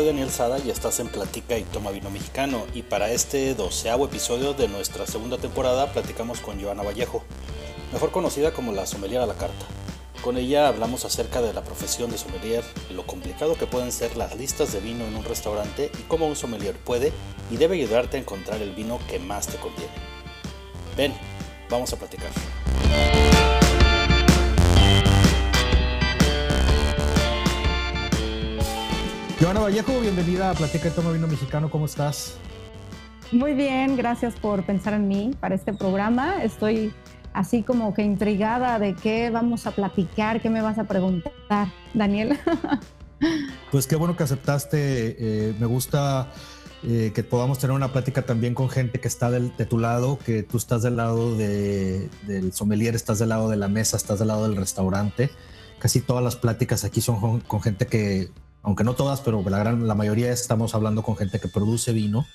Soy Daniel Sada y estás en Platica y Toma Vino Mexicano. Y para este doceavo episodio de nuestra segunda temporada platicamos con Joana Vallejo, mejor conocida como la sommelier a la carta. Con ella hablamos acerca de la profesión de sommelier, lo complicado que pueden ser las listas de vino en un restaurante y cómo un sommelier puede y debe ayudarte a encontrar el vino que más te conviene. Ven, vamos a platicar. Joana Vallejo, bienvenida a Platica y Toma Vino Mexicano, ¿cómo estás? Muy bien, gracias por pensar en mí para este programa. Estoy así como que intrigada de qué vamos a platicar, qué me vas a preguntar, Daniel. Pues qué bueno que aceptaste. Eh, me gusta eh, que podamos tener una plática también con gente que está del, de tu lado, que tú estás del lado del sommelier, estás del lado de la mesa, estás del lado del restaurante. Casi todas las pláticas aquí son con, gente que, aunque no todas, pero la, gran, la mayoría estamos hablando con gente que produce vino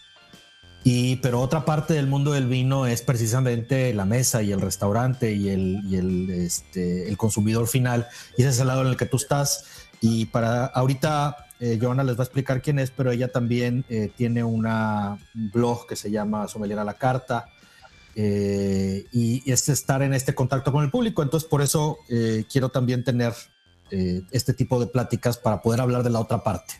y, pero otra parte del mundo del vino es precisamente la mesa y el restaurante y el, y el, este, el consumidor final. Y ese es el lado en el que tú estás. Y para ahorita, eh, Joana les va a explicar quién es, pero ella también eh, tiene un blog que se llama Sommelier a la Carta. Eh, y, es estar en este contacto con el público. Entonces, por eso eh, quiero también tener eh, este tipo de pláticas para poder hablar de la otra parte.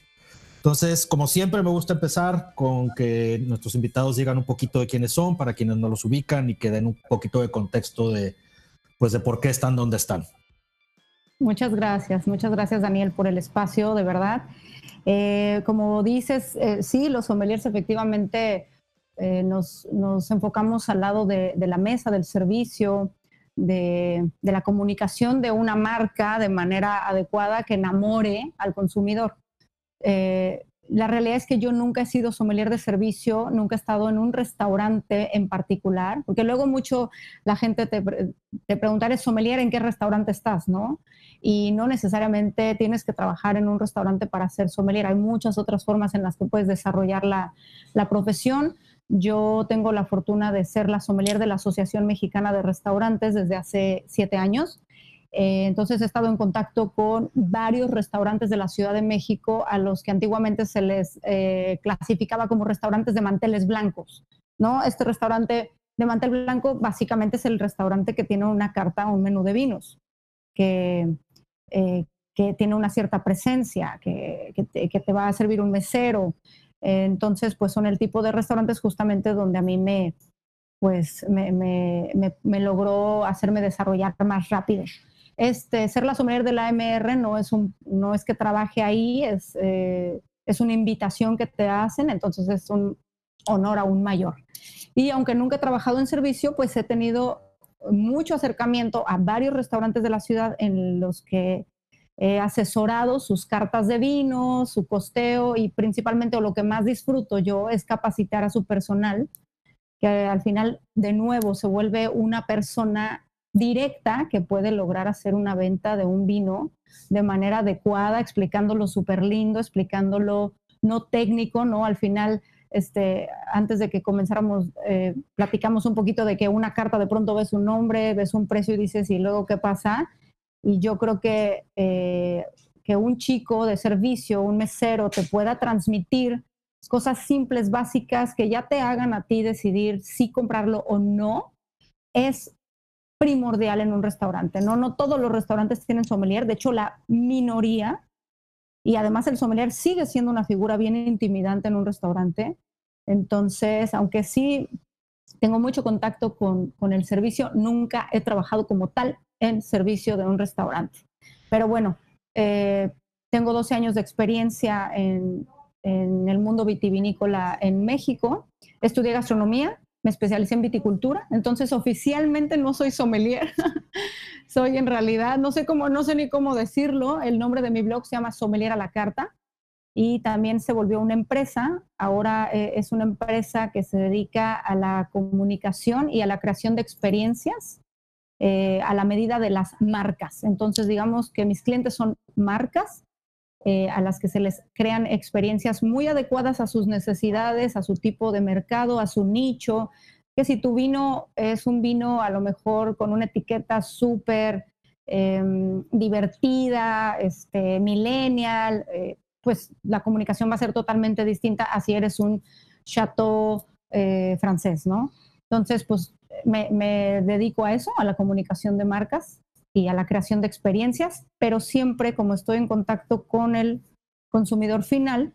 Entonces, como siempre, me gusta empezar con que nuestros invitados digan un poquito de quiénes son, para quienes no los ubican y que den un poquito de contexto de, pues, de por qué están donde están. Muchas gracias, muchas gracias Daniel por el espacio, de verdad. Eh, como dices, eh, sí, los sommeliers efectivamente eh, nos, nos, enfocamos al lado de, de la mesa, del servicio, de, de, la comunicación de una marca de manera adecuada que enamore al consumidor. Eh, la realidad es que yo nunca he sido sommelier de servicio, nunca he estado en un restaurante en particular, porque luego mucho la gente te, te preguntará, sommelier en qué restaurante estás, ¿no? Y no necesariamente tienes que trabajar en un restaurante para ser sommelier, hay muchas otras formas en las que puedes desarrollar la, la profesión. Yo tengo la fortuna de ser la sommelier de la Asociación Mexicana de Restaurantes desde hace siete años eh, entonces he estado en contacto con varios restaurantes de la Ciudad de México a los que antiguamente se les eh, clasificaba como restaurantes de manteles blancos. ¿no? Este restaurante de mantel blanco básicamente es el restaurante que tiene una carta, un menú de vinos, que, eh, que tiene una cierta presencia, que, que, te, que, te, va a servir un mesero. Entonces, pues son el tipo de restaurantes justamente donde a mí me, pues, me, me, me logró hacerme desarrollar más rápido. Este, ser la sommelier de la AMR no es, un, no es que trabaje ahí, es, eh, es una invitación que te hacen, entonces es un honor aún mayor. Y aunque nunca he trabajado en servicio, pues he tenido mucho acercamiento a varios restaurantes de la ciudad en los que he asesorado sus cartas de vino, su costeo y principalmente lo que más disfruto yo es capacitar a su personal, que al final de nuevo se vuelve una persona directa que puede lograr hacer una venta de un vino de manera adecuada, explicándolo súper lindo, explicándolo no técnico, ¿no? Al final, este, antes de que comenzáramos, eh, platicamos un poquito de que una carta de pronto ves un nombre, ves un precio y dices, ¿y luego qué pasa? Y yo creo que, eh, que un chico de servicio, un mesero, te pueda transmitir cosas simples, básicas, que ya te hagan a ti decidir si comprarlo o no, es primordial en un restaurante. No, no todos los restaurantes tienen sommelier, de hecho la minoría, y además el sommelier sigue siendo una figura bien intimidante en un restaurante. Entonces, aunque sí tengo mucho contacto con, con el servicio, nunca he trabajado como tal en servicio de un restaurante. Pero bueno, eh, tengo 12 años de experiencia en, el mundo vitivinícola en México. Estudié gastronomía, me especialicé en viticultura, entonces oficialmente no soy sommelier, soy en realidad, no sé cómo, no sé ni cómo decirlo, el nombre de mi blog se llama Sommelier a la Carta y también se volvió una empresa, ahora eh, es una empresa que se dedica a la comunicación y a la creación de experiencias eh, a la medida de las marcas. Entonces, digamos que mis clientes son marcas eh, a las que se les crean experiencias muy adecuadas a sus necesidades, a su tipo de mercado, a su nicho, que si tu vino es un vino a lo mejor con una etiqueta súper eh, divertida, este, millennial, eh, pues la comunicación va a ser totalmente distinta a si eres un chateau francés, ¿no? Entonces, pues me, dedico a eso, a la comunicación de marcas y a la creación de experiencias, pero siempre como estoy en contacto con el consumidor final,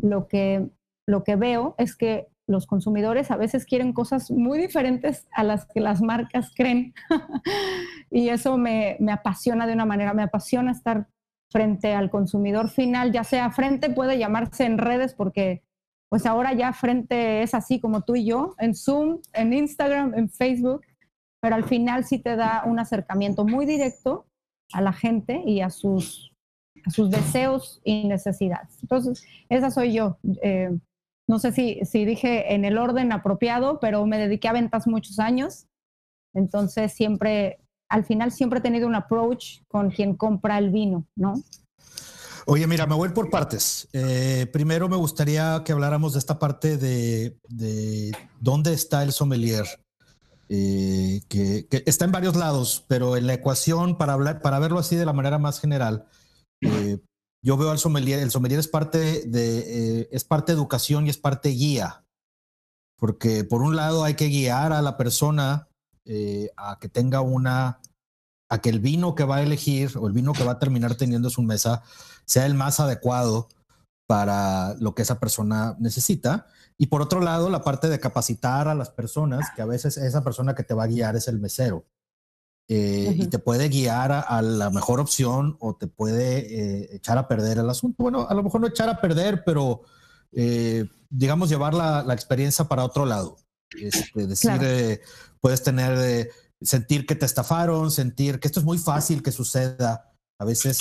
lo que, lo que veo es que los consumidores a veces quieren cosas muy diferentes a las que las marcas creen. y eso me, me, apasiona de una manera, me apasiona estar frente al consumidor final, ya sea frente, puede llamarse en redes porque pues ahora ya frente es así como tú y yo, en Zoom, en Instagram, en Facebook, pero al final sí te da un acercamiento muy directo a la gente y a sus, deseos y necesidades. Entonces, esa soy yo. Eh, no sé si, si dije en el orden apropiado, pero me dediqué a ventas muchos años. Entonces, siempre, al final, siempre he tenido un approach con quien compra el vino, ¿no? Oye, mira, me voy por partes. Eh, primero me gustaría que habláramos de esta parte de, de dónde está el sommelier, eh, que, está en varios lados, pero en la ecuación, para, hablar, para verlo así de la manera más general, eh, yo veo al sommelier, el sommelier es parte de, es parte educación y es parte guía, porque por un lado hay que guiar a la persona a que tenga una, a que el vino que va a elegir o el vino que va a terminar teniendo en su mesa sea el más adecuado para lo que esa persona necesita. Y por otro lado, la parte de capacitar a las personas, que a veces esa persona que te va a guiar es el mesero. Eh, y te puede guiar a, la mejor opción o te puede eh, echar a perder el asunto. Bueno, a lo mejor no echar a perder, pero eh, digamos llevar la, la, experiencia para otro lado. Este, decir, claro. puedes tener, sentir que te estafaron, sentir que esto es muy fácil que suceda. A veces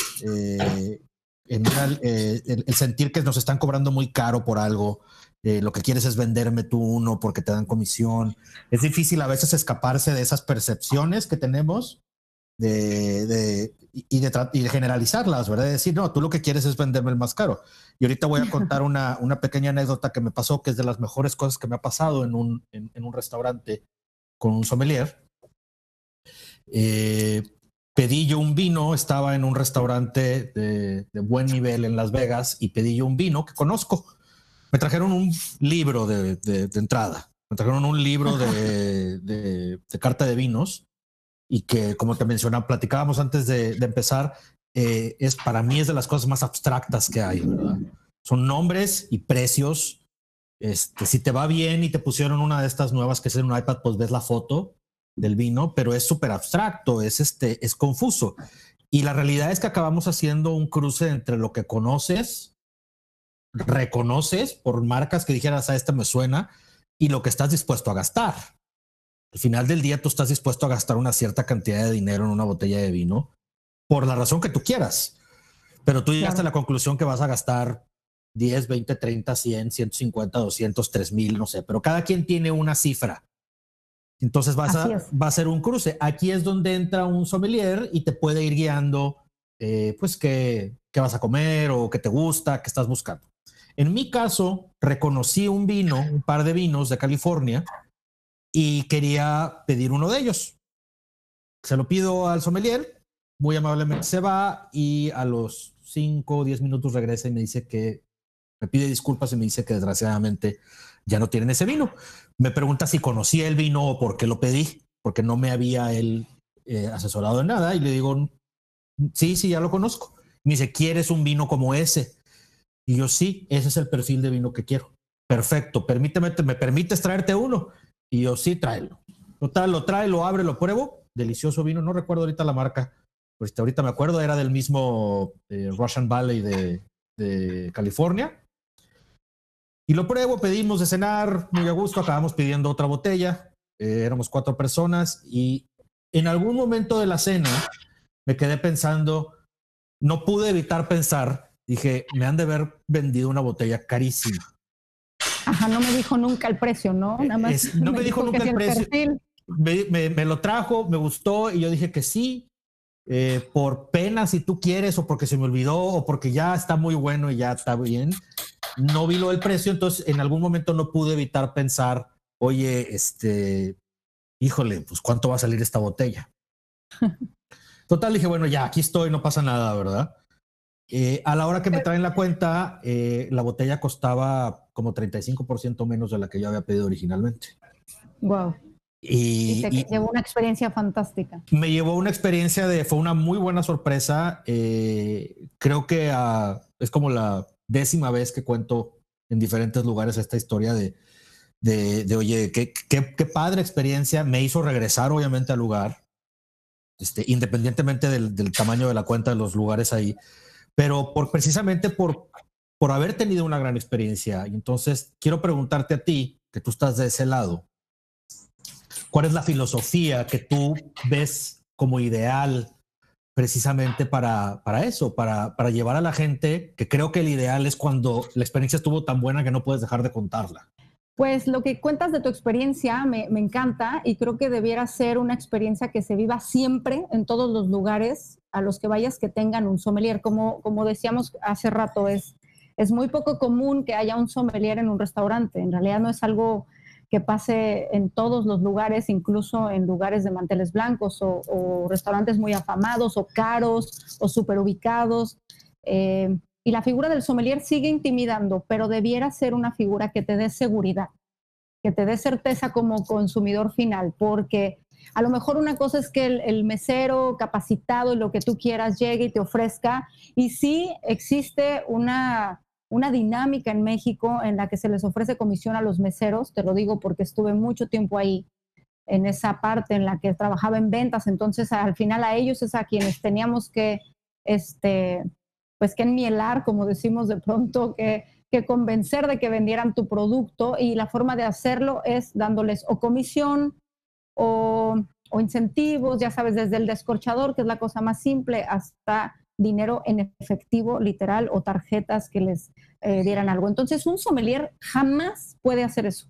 en el, el, sentir que nos están cobrando muy caro por algo, eh, lo que quieres es venderme tú uno porque te dan comisión. Es difícil a veces escaparse de esas percepciones que tenemos de, de, y, de, y, de, generalizarlas, ¿verdad? De decir, no, tú lo que quieres es venderme el más caro. Y ahorita voy a contar una, una pequeña anécdota que me pasó, que es de las mejores cosas que me ha pasado en un, en, en un restaurante con un sommelier. Eh, pedí yo un vino, estaba en un restaurante de, de, buen nivel en Las Vegas y pedí yo un vino que conozco me trajeron un libro de, de, de entrada, me trajeron un libro de, carta de vinos y que, como te mencionaba, platicábamos antes de, empezar, eh, es para mí es de las cosas más abstractas que hay, ¿verdad? Son nombres y precios. Este, si te va bien y te pusieron una de estas nuevas que es en un iPad, pues ves la foto del vino, pero es súper abstracto, es, este, es confuso. Y la realidad es que acabamos haciendo un cruce entre lo que conoces reconoces por marcas que dijeras a este me suena y lo que estás dispuesto a gastar. Al final del día tú estás dispuesto a gastar una cierta cantidad de dinero en una botella de vino por la razón que tú quieras. Pero tú llegaste claro. a la conclusión que vas a gastar 10, 20, 30, 100, 150, 200, 3000, no sé, pero cada quien tiene una cifra. Entonces vas a, va a ser un cruce. Aquí es donde entra un sommelier y te puede ir guiando, eh, pues, qué, qué vas a comer o qué te gusta, qué estás buscando. En mi caso, reconocí un vino, un par de vinos de California y quería pedir uno de ellos. Se lo pido al sommelier, muy amablemente se va y a los 5 o 10 minutos regresa y me dice que me pide disculpas y me dice que desgraciadamente ya no tienen ese vino. Me pregunta si conocía el vino o por qué lo pedí, porque no me había él eh, asesorado en nada y le digo, sí, sí, ya lo conozco. Me dice, ¿quieres un vino como ese? Y yo, sí, ese es el perfil de vino que quiero. Perfecto, permíteme, ¿me permites traerte uno? Y yo, sí, tráelo. Lo trae, lo abre, lo pruebo. Delicioso vino, no recuerdo ahorita la marca. Pues ahorita me acuerdo, era del mismo eh, Russian Valley de California. Y lo pruebo, pedimos de cenar, muy a gusto, acabamos pidiendo otra botella. Eh, éramos cuatro personas y en algún momento de la cena me quedé pensando, no pude evitar pensar dije, me han de haber vendido una botella carísima. Ajá, no me dijo nunca el precio, ¿no? Nada más es, no me, me, dijo, nunca el precio. Me, me, me, lo trajo, me gustó y yo dije que sí, eh, por pena si tú quieres o porque se me olvidó o porque ya está muy bueno y ya está bien. No vi lo del precio, entonces en algún momento no pude evitar pensar, oye, este, híjole, pues cuánto va a salir esta botella. Total, dije, bueno, ya, aquí estoy, no pasa nada, ¿verdad? Eh, a la hora que me traen la cuenta, eh, la botella costaba como 35% menos de la que yo había pedido originalmente. Wow. Y, te llevó una experiencia fantástica. Me llevó una experiencia de, fue una muy buena sorpresa. creo que ah, es como la décima vez que cuento en diferentes lugares esta historia de, de, oye, qué, qué, qué, padre experiencia. Me hizo regresar, obviamente, al lugar, este, independientemente del, del, tamaño de la cuenta de los lugares ahí, pero por, precisamente por, por haber tenido una gran experiencia. Y entonces quiero preguntarte a ti, que tú estás de ese lado, ¿cuál es la filosofía que tú ves como ideal precisamente para, para eso, para, para llevar a la gente, que creo que el ideal es cuando la experiencia estuvo tan buena que no puedes dejar de contarla? Pues lo que cuentas de tu experiencia me, encanta y creo que debiera ser una experiencia que se viva siempre en todos los lugares a los que vayas que tengan un sommelier. Como, como decíamos hace rato, es, es muy poco común que haya un sommelier en un restaurante. En realidad no es algo que pase en todos los lugares, incluso en lugares de manteles blancos o, restaurantes muy afamados o caros o super ubicados. Eh, y la figura del sommelier sigue intimidando, pero debiera ser una figura que te dé seguridad, que te dé certeza como consumidor final, porque a lo mejor una cosa es que el, mesero capacitado lo que tú quieras llegue y te ofrezca, y sí existe una, una dinámica en México en la que se les ofrece comisión a los meseros, te lo digo porque estuve mucho tiempo ahí en esa parte en la que trabajaba en ventas, entonces al final a ellos es a quienes teníamos que este, pues que enmielar, como decimos de pronto, que, que convencer de que vendieran tu producto. Y la forma de hacerlo es dándoles o comisión o, incentivos, ya sabes, desde el descorchador, que es la cosa más simple, hasta dinero en efectivo, literal, o tarjetas que les eh, dieran algo. Entonces, un sommelier jamás puede hacer eso.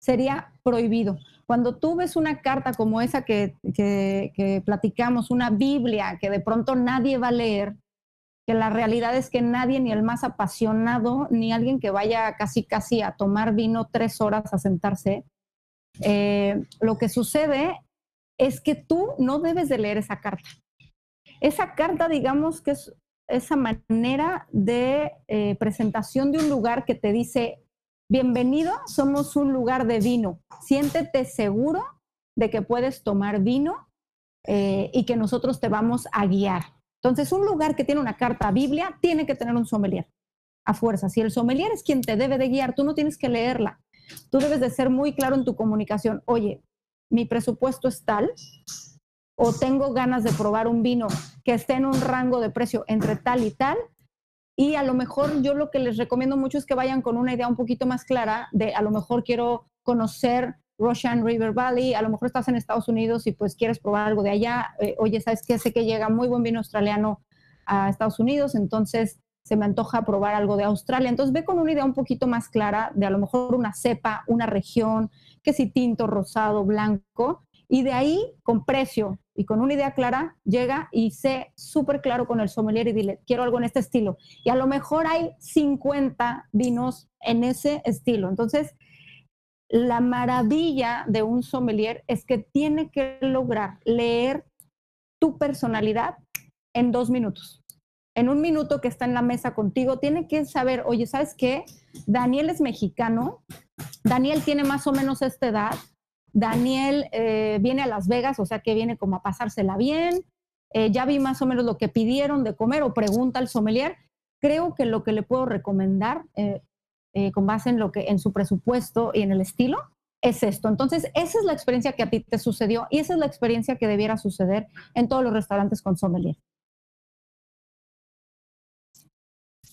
Sería prohibido. Cuando tú ves una carta como esa que, que, platicamos, una Biblia que de pronto nadie va a leer, que la realidad es que nadie, ni el más apasionado, ni alguien que vaya casi casi a tomar vino tres horas a sentarse, eh, lo que sucede es que tú no debes de leer esa carta. Esa carta, digamos que es esa manera de eh, presentación de un lugar que te dice, bienvenido, somos un lugar de vino, siéntete seguro de que puedes tomar vino eh, y que nosotros te vamos a guiar. Entonces, un lugar que tiene una carta Biblia tiene que tener un sommelier, a fuerza. Si el sommelier es quien te debe de guiar, tú no tienes que leerla. Tú debes de ser muy claro en tu comunicación. Oye, mi presupuesto es tal, o tengo ganas de probar un vino que esté en un rango de precio entre tal y tal. Y a lo mejor yo lo que les recomiendo mucho es que vayan con una idea un poquito más clara de a lo mejor quiero conocer Russian River Valley, a lo mejor estás en Estados Unidos y pues quieres probar algo de allá, eh, oye, ¿sabes qué? Sé que llega muy buen vino australiano a Estados Unidos, entonces se me antoja probar algo de Australia. Entonces ve con una idea un poquito más clara de a lo mejor una cepa, una región, que si tinto, rosado, blanco, y de ahí con precio y con una idea clara llega y sé súper claro con el sommelier y dile, quiero algo en este estilo. Y a lo mejor hay 50 vinos en ese estilo. Entonces, la maravilla de un sommelier es que tiene que lograr leer tu personalidad en dos minutos. En un minuto que está en la mesa contigo, tiene que saber, oye, ¿sabes qué? Daniel es mexicano, Daniel tiene más o menos esta edad, Daniel eh, viene a Las Vegas, o sea que viene como a pasársela bien, eh, ya vi más o menos lo que pidieron de comer o pregunta al sommelier. Creo que lo que le puedo recomendar, eh, con base en lo que en su presupuesto y en el estilo es esto. Entonces, esa es la experiencia que a ti te sucedió y esa es la experiencia que debiera suceder en todos los restaurantes con sommelier.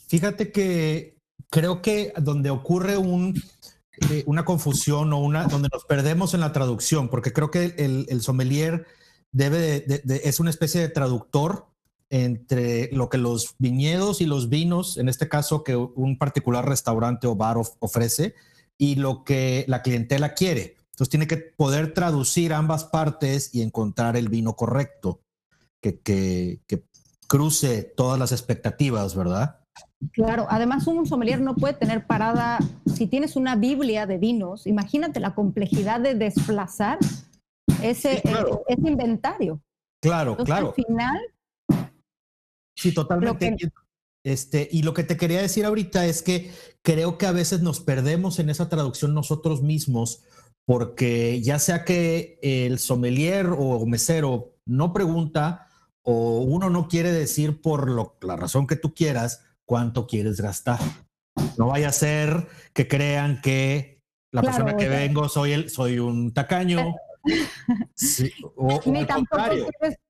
Fíjate que creo que donde ocurre un, una confusión o una donde nos perdemos en la traducción, porque creo que el, sommelier debe es una especie de traductor entre lo que los viñedos y los vinos, en este caso que un particular restaurante o bar ofrece, y lo que la clientela quiere. Entonces tiene que poder traducir ambas partes y encontrar el vino correcto, que, que, cruce todas las expectativas, ¿verdad? Claro, además un sommelier no puede tener parada, si tienes una Biblia de vinos, imagínate la complejidad de desplazar ese, eh, inventario. Claro, claro. Al final Sí, totalmente. Este, y lo que te quería decir ahorita es que creo que a veces nos perdemos en esa traducción nosotros mismos, porque ya sea que el sommelier o mesero no pregunta o uno no quiere decir por lo, la razón que tú quieras cuánto quieres gastar. No vaya a ser que crean que la persona que vengo soy el, soy un tacaño. o, Ni tampoco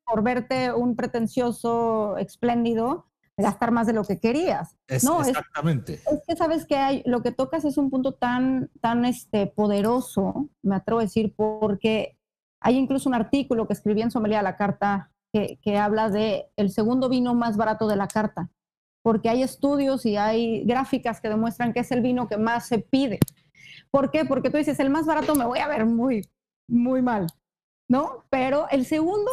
por verte un pretencioso espléndido gastar más de lo que querías. no, exactamente. Es, que sabes que hay, lo que tocas es un punto tan, tan este, poderoso, me atrevo a decir, porque hay incluso un artículo que escribí en Somelia la Carta que, que habla de el segundo vino más barato de la carta, porque hay estudios y hay gráficas que demuestran que es el vino que más se pide. ¿Por qué? Porque tú dices, el más barato me voy a ver muy, muy mal, ¿no? Pero el segundo,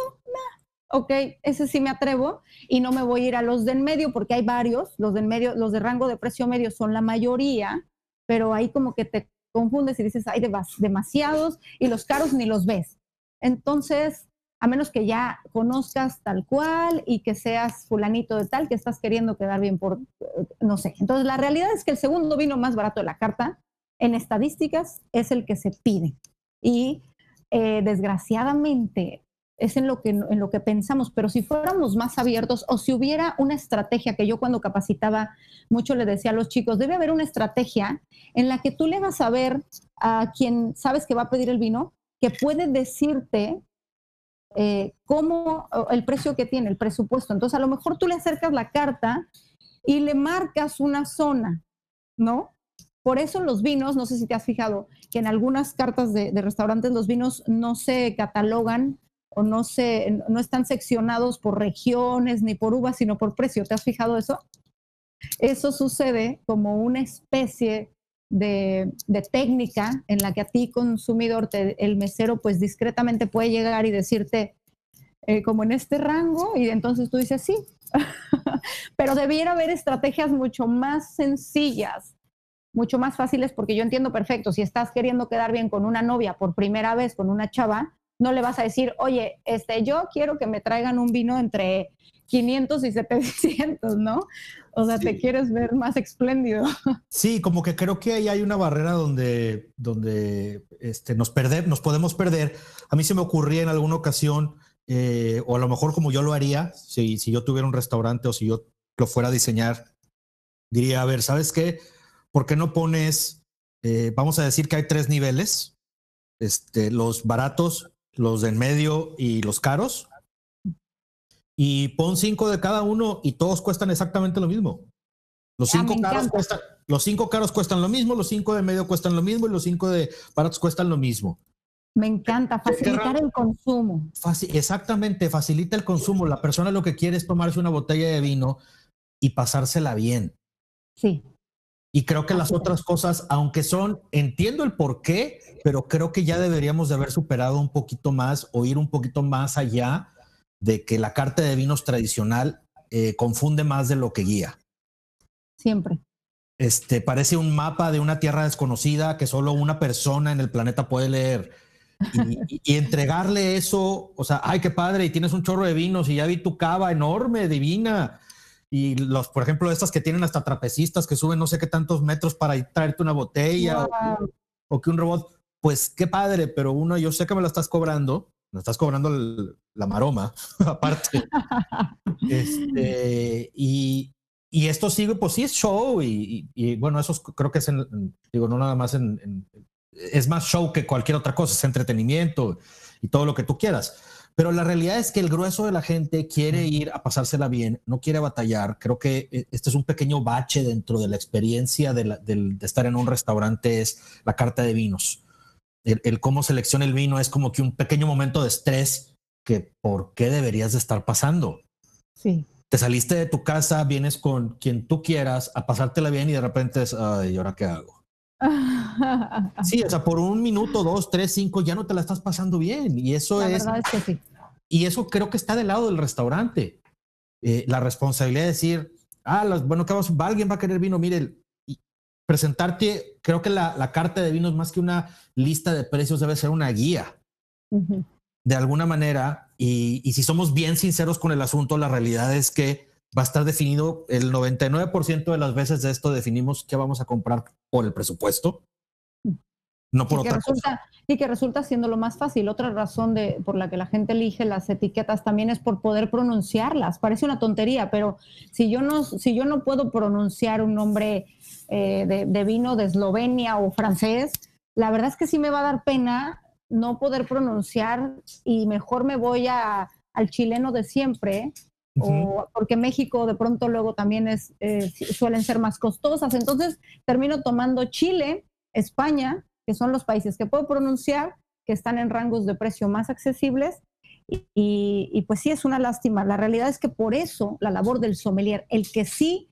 ok, ese sí me atrevo y no me voy a ir a los de en medio porque hay varios, los de en medio, los de rango de precio medio son la mayoría, pero ahí como que te confundes y dices, hay demasiados y los caros ni los ves. Entonces, a menos que ya conozcas tal cual y que seas fulanito de tal, que estás queriendo quedar bien por, no sé. Entonces, la realidad es que el segundo vino más barato de la carta, en estadísticas, es el que se pide. Y eh, desgraciadamente, es en lo, que, en lo que pensamos, pero si fuéramos más abiertos o si hubiera una estrategia que yo cuando capacitaba mucho le decía a los chicos, debe haber una estrategia en la que tú le vas a ver a quien sabes que va a pedir el vino, que puede decirte eh, cómo el precio que tiene, el presupuesto. Entonces a lo mejor tú le acercas la carta y le marcas una zona, ¿no? Por eso los vinos, no sé si te has fijado, que en algunas cartas de, de restaurantes los vinos no se catalogan o no, se, no están seccionados por regiones ni por uvas, sino por precio. ¿Te has fijado eso? Eso sucede como una especie de, técnica en la que a ti, consumidor, el mesero, pues discretamente puede llegar y decirte, eh, como en este rango, y entonces tú dices sí. Pero debiera haber estrategias mucho más sencillas, mucho más fáciles, porque yo entiendo perfecto, si estás queriendo quedar bien con una novia por primera vez, con una chava, no le vas a decir, oye, este, yo quiero que me traigan un vino entre 500 y 700, ¿no? O sea, te quieres ver más espléndido. Sí, como que creo que ahí hay una barrera donde, donde este, nos, perder, nos podemos perder. A mí se me ocurría en alguna ocasión, eh, o a lo mejor como yo lo haría, si, si yo tuviera un restaurante o si yo lo fuera a diseñar, diría, a ver, ¿sabes qué? ¿Por qué no pones, eh, vamos a decir que hay tres niveles, este, los baratos, los de en medio y los caros. Y pon cinco de cada uno y todos cuestan exactamente lo mismo. Los ah, cinco, caros cuestan, los cinco caros cuestan lo mismo, los cinco de medio cuestan lo mismo y los cinco de baratos cuestan lo mismo. Me encanta, facilitar el consumo. exactamente, facilita el consumo. La persona lo que quiere es tomarse una botella de vino y pasársela bien. Sí. Y creo que las otras cosas, aunque son, entiendo el por qué, pero creo que ya deberíamos de haber superado un poquito más o ir un poquito más allá de que la carta de vinos tradicional eh, confunde más de lo que guía. Siempre. Este parece un mapa de una tierra desconocida que solo una persona en el planeta puede leer. Y, y, entregarle eso, o sea, ay, qué padre, y tienes un chorro de vinos y ya vi tu cava enorme, divina, y los, por ejemplo, estas que tienen hasta trapecistas que suben no sé qué tantos metros para traerte una botella o, que un robot, pues qué padre, pero uno, yo sé que me lo estás cobrando, me estás cobrando la maroma, aparte. este, y, y, esto sigue, pues sí es show y, y, bueno, eso creo que es, digo, no nada más en, es más show que cualquier otra cosa, es entretenimiento y todo lo que tú quieras. Pero la realidad es que el grueso de la gente quiere ir a pasársela bien, no quiere batallar. Creo que eh, este es un pequeño bache dentro de la experiencia de, estar en un restaurante, es la carta de vinos. El, cómo selecciona el vino es como que un pequeño momento de estrés que por qué deberías de estar pasando. Sí. Te saliste de tu casa, vienes con quien tú quieras a pasártela bien y de repente es, ay, ¿y ahora qué hago? Sí, o sea, por un minuto, dos, tres, cinco, ya no te la estás pasando bien. Y eso es. Y eso creo que está del lado del restaurante. Eh, la responsabilidad de decir, ah, bueno, ¿qué vamos? Alguien va a querer vino, mire, presentarte, creo que la, carta de vinos, más que una lista de precios, debe ser una guía. De alguna manera, y, y si somos bien sinceros con el asunto, la realidad es que va a estar definido el 99% de las veces de esto definimos qué vamos a comprar por el presupuesto, no por otra cosa. Y que resulta siendo lo más fácil. Otra razón de, por la que la gente elige las etiquetas también es por poder pronunciarlas. Parece una tontería, pero si yo no, si yo no puedo pronunciar un nombre eh, de, de vino de Eslovenia o francés, la verdad es que sí me va a dar pena no poder pronunciar y mejor me voy a, al chileno de siempre o porque México de pronto luego también es, eh, suelen ser más costosas. Entonces termino tomando Chile, España, que son los países que puedo pronunciar, que están en rangos de precio más accesibles. Y, y, pues sí, es una lástima. La realidad es que por eso la labor del sommelier, el que sí,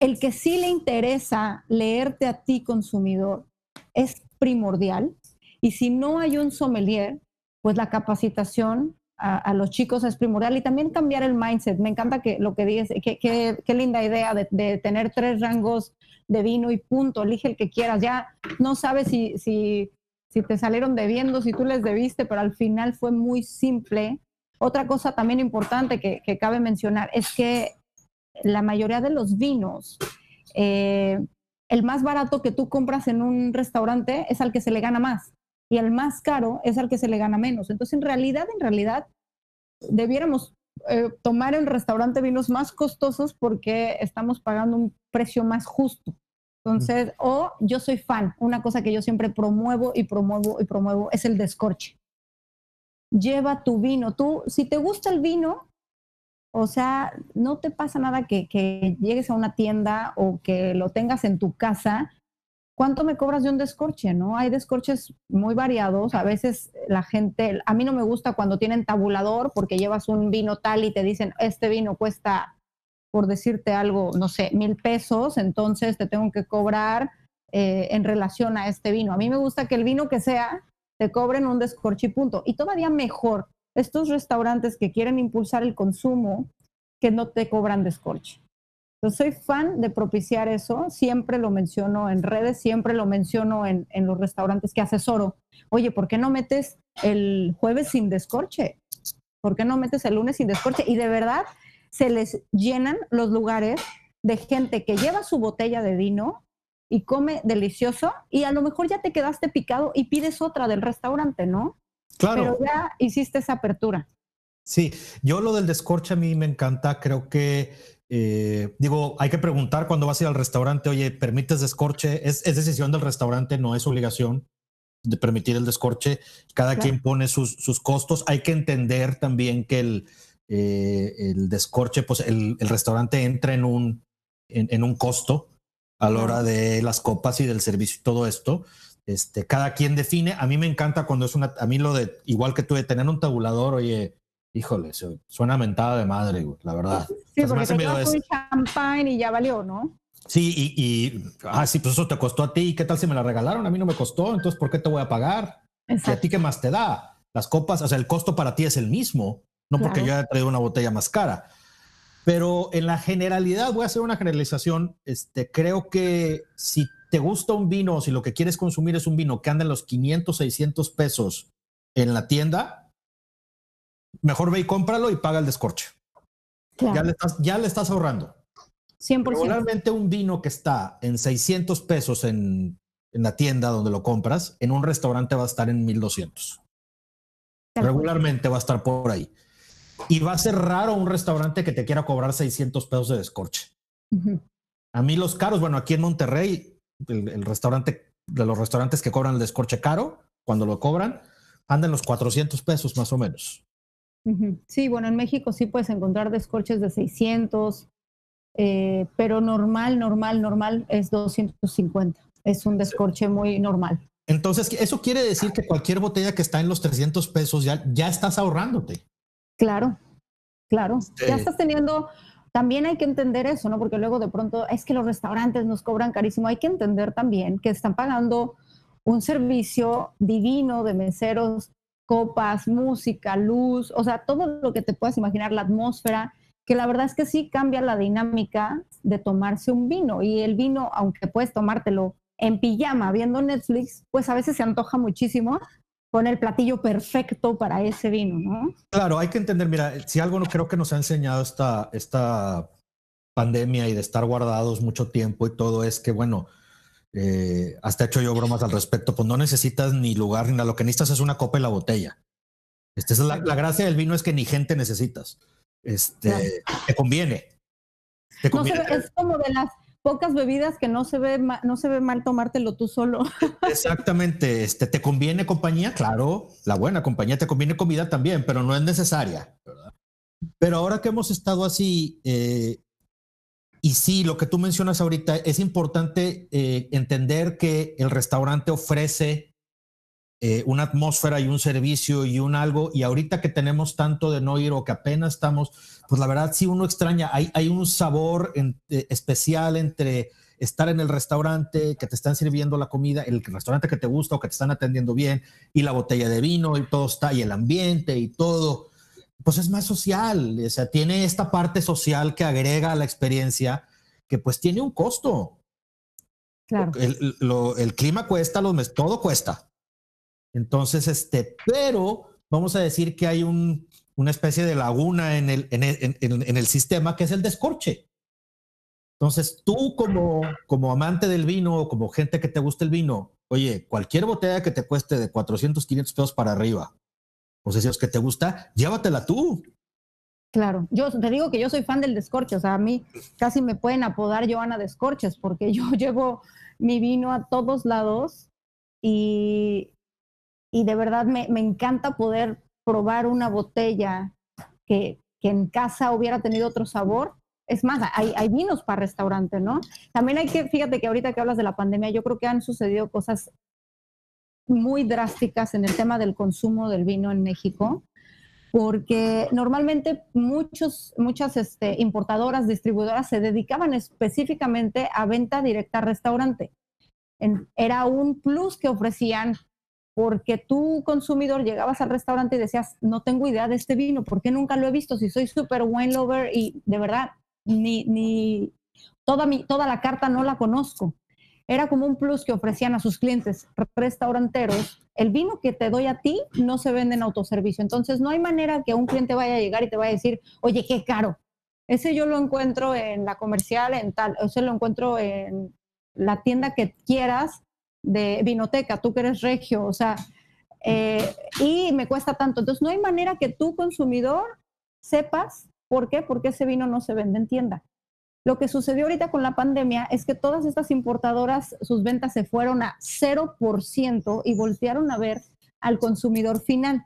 el que sí le interesa leerte a ti consumidor, es primordial. Y si no hay un sommelier, pues la capacitación a, los chicos es primordial y también cambiar el mindset. Me encanta que lo que dices, qué linda idea de, tener tres rangos de vino y punto, elige el que quieras. Ya no sabes si, si, si te salieron debiendo, si tú les debiste, pero al final fue muy simple. Otra cosa también importante que, cabe mencionar es que la mayoría de los vinos, eh, el más barato que tú compras en un restaurante es al que se le gana más y el más caro es al que se le gana menos. Entonces, en realidad, en realidad, debiéramos eh, tomar en restaurante vinos más costosos porque estamos pagando un precio más justo. Entonces, o yo soy fan, una cosa que yo siempre promuevo y promuevo y promuevo es el descorche. Lleva tu vino. Tú, si te gusta el vino, o sea, no te pasa nada que, que llegues a una tienda o que lo tengas en tu casa ¿cuánto me cobras de un descorche? ¿no? Hay descorches muy variados. A veces la gente, a mí no me gusta cuando tienen tabulador porque llevas un vino tal y te dicen, este vino cuesta, por decirte algo, no sé, mil pesos, entonces te tengo que cobrar eh, en relación a este vino. A mí me gusta que el vino que sea te cobren un descorche y punto. Y todavía mejor, estos restaurantes que quieren impulsar el consumo, que no te cobran descorche. Yo soy fan de propiciar eso, siempre lo menciono en redes, siempre lo menciono en, los restaurantes que asesoro. Oye, ¿por qué no metes el jueves sin descorche? ¿Por qué no metes el lunes sin descorche? Y de verdad se les llenan los lugares de gente que lleva su botella de vino y come delicioso y a lo mejor ya te quedaste picado y pides otra del restaurante, ¿no? Claro. Pero ya hiciste esa apertura. Sí, yo lo del descorche a mí me encanta, creo que eh, digo, hay que preguntar cuando vas a ir al restaurante, oye, ¿permites descorche? Es, decisión del restaurante, no es obligación de permitir el descorche. Cada quien pone sus, costos. Hay que entender también que el, eh, el descorche, pues el, restaurante entra en un, en, un costo a la hora de las copas y del servicio y todo esto. Este, cada quien define. A mí me encanta cuando es una, a mí lo de, igual que tú, de tener un tabulador, oye, híjole, suena mentada de madre, la verdad. Sí, porque te un champán y ya valió, ¿no? Sí, y, y, ah, sí, pues eso te costó a ti. ¿Y qué tal si me la regalaron? A mí no me costó, entonces ¿por qué te voy a pagar? ¿Y a ti qué más te da? Las copas, o sea, el costo para ti es el mismo, no porque yo haya traído una botella más cara. Pero en la generalidad, voy a hacer una generalización, este, creo que si te gusta un vino, si lo que quieres consumir es un vino que anda en los 500, 600 pesos en la tienda, mejor ve y cómpralo y paga el descorche. Ya, le estás, ya le estás ahorrando. 100%. Regularmente un vino que está en 600 pesos en, en, la tienda donde lo compras, en un restaurante va a estar en 1200. Regularmente va a estar por ahí. Y va a ser raro un restaurante que te quiera cobrar 600 pesos de descorche. A mí los caros, bueno, aquí en Monterrey, el, el, restaurante, de los restaurantes que cobran el descorche caro, cuando lo cobran, andan los 400 pesos más o menos. Sí, bueno, en México sí puedes encontrar descorches de 600, eh, pero normal, normal, normal es 250. Es un descorche muy normal. Entonces, eso quiere decir que cualquier botella que está en los 300 pesos ya, ya estás ahorrándote. Claro, claro. Ya estás teniendo, también hay que entender eso, ¿no? Porque luego de pronto es que los restaurantes nos cobran carísimo. Hay que entender también que están pagando un servicio divino de meseros copas, música, luz, o sea, todo lo que te puedas imaginar, la atmósfera, que la verdad es que sí cambia la dinámica de tomarse un vino. Y el vino, aunque puedes tomártelo en pijama viendo Netflix, pues a veces se antoja muchísimo, con el platillo perfecto para ese vino, ¿no? Claro, hay que entender, mira, si algo no creo que nos ha enseñado esta, esta pandemia y de estar guardados mucho tiempo y todo es que, bueno, eh, hasta he hecho yo bromas al respecto, pues no necesitas ni lugar ni nada, lo que necesitas es una copa y la botella. Esta es la, gracia del vino es que ni gente necesitas. Este, te conviene. Te conviene. es como de las pocas bebidas que no se ve no se ve mal tomártelo tú solo. Exactamente, este te conviene compañía, claro, la buena compañía te conviene comida también, pero no es necesaria, Pero ahora que hemos estado así, eh, y sí, lo que tú mencionas ahorita, es importante eh, entender que el restaurante ofrece eh, una atmósfera y un servicio y un algo, y ahorita que tenemos tanto de no ir o que apenas estamos, pues la verdad sí uno extraña, hay, hay un sabor eh, especial entre estar en el restaurante, que te están sirviendo la comida, el restaurante que te gusta o que te están atendiendo bien, y la botella de vino y todo está, y el ambiente y todo pues es más social, o sea, tiene esta parte social que agrega a la experiencia que pues tiene un costo. Claro. El, clima cuesta, los todo cuesta. Entonces, este, pero vamos a decir que hay un, una especie de laguna en el, en, el, sistema que es el descorche. Entonces, tú como, como amante del vino, como gente que te gusta el vino, oye, cualquier botella que te cueste de 400, 500 pesos para arriba, o sea, si es que te gusta, llévatela tú. Claro, yo te digo que yo soy fan del descorche, o sea, a mí casi me pueden apodar Joana Descorches porque yo llevo mi vino a todos lados y, y de verdad me, me, encanta poder probar una botella que, que, en casa hubiera tenido otro sabor. Es más, hay, hay vinos para restaurante, ¿no? También hay que, fíjate que ahorita que hablas de la pandemia, yo creo que han sucedido cosas muy drásticas en el tema del consumo del vino en México, porque normalmente muchos, muchas este, importadoras, distribuidoras se dedicaban específicamente a venta directa a restaurante. era un plus que ofrecían porque tú, consumidor, llegabas al restaurante y decías, no tengo idea de este vino, ¿por qué nunca lo he visto? Si soy súper wine lover y de verdad, ni, ni toda, mi, toda la carta no la conozco era como un plus que ofrecían a sus clientes restauranteros. El vino que te doy a ti no se vende en autoservicio. Entonces, no hay manera que un cliente vaya a llegar y te vaya a decir, oye, qué caro. Ese yo lo encuentro en la comercial, en tal, ese lo encuentro en la tienda que quieras de vinoteca, tú que eres regio, o sea, eh, y me cuesta tanto. Entonces, no hay manera que tú, consumidor, sepas por qué, porque ese vino no se vende en tienda. Lo que sucedió ahorita con la pandemia es que todas estas importadoras, sus ventas se fueron a 0% y voltearon a ver al consumidor final.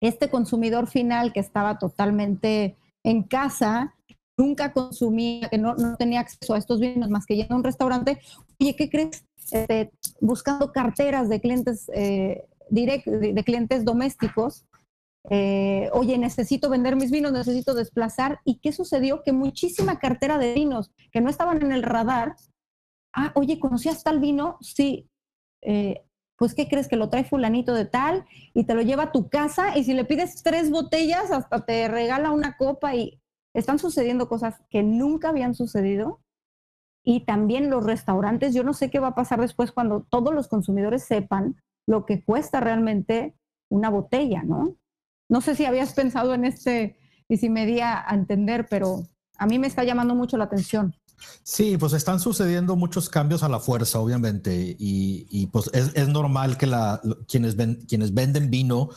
Este consumidor final que estaba totalmente en casa, nunca consumía, que no, tenía acceso a estos vinos más que ya a un restaurante, oye, ¿qué crees? Este, buscando carteras de clientes eh, de clientes domésticos, eh, oye, necesito vender mis vinos, necesito desplazar. ¿Y qué sucedió? Que muchísima cartera de vinos que no estaban en el radar, ah, oye, ¿conocías tal vino? Sí. Eh, pues, ¿qué crees? Que lo trae fulanito de tal y te lo lleva a tu casa y si le pides tres botellas, hasta te regala una copa y están sucediendo cosas que nunca habían sucedido. Y también los restaurantes, yo no sé qué va a pasar después cuando todos los consumidores sepan lo que cuesta realmente una botella, ¿no? No sé si habías pensado en este y si me di a entender, pero a mí me está llamando mucho la atención. Sí, pues están sucediendo muchos cambios a la fuerza, obviamente, y, pues es, normal que la, quienes, ven, quienes venden vino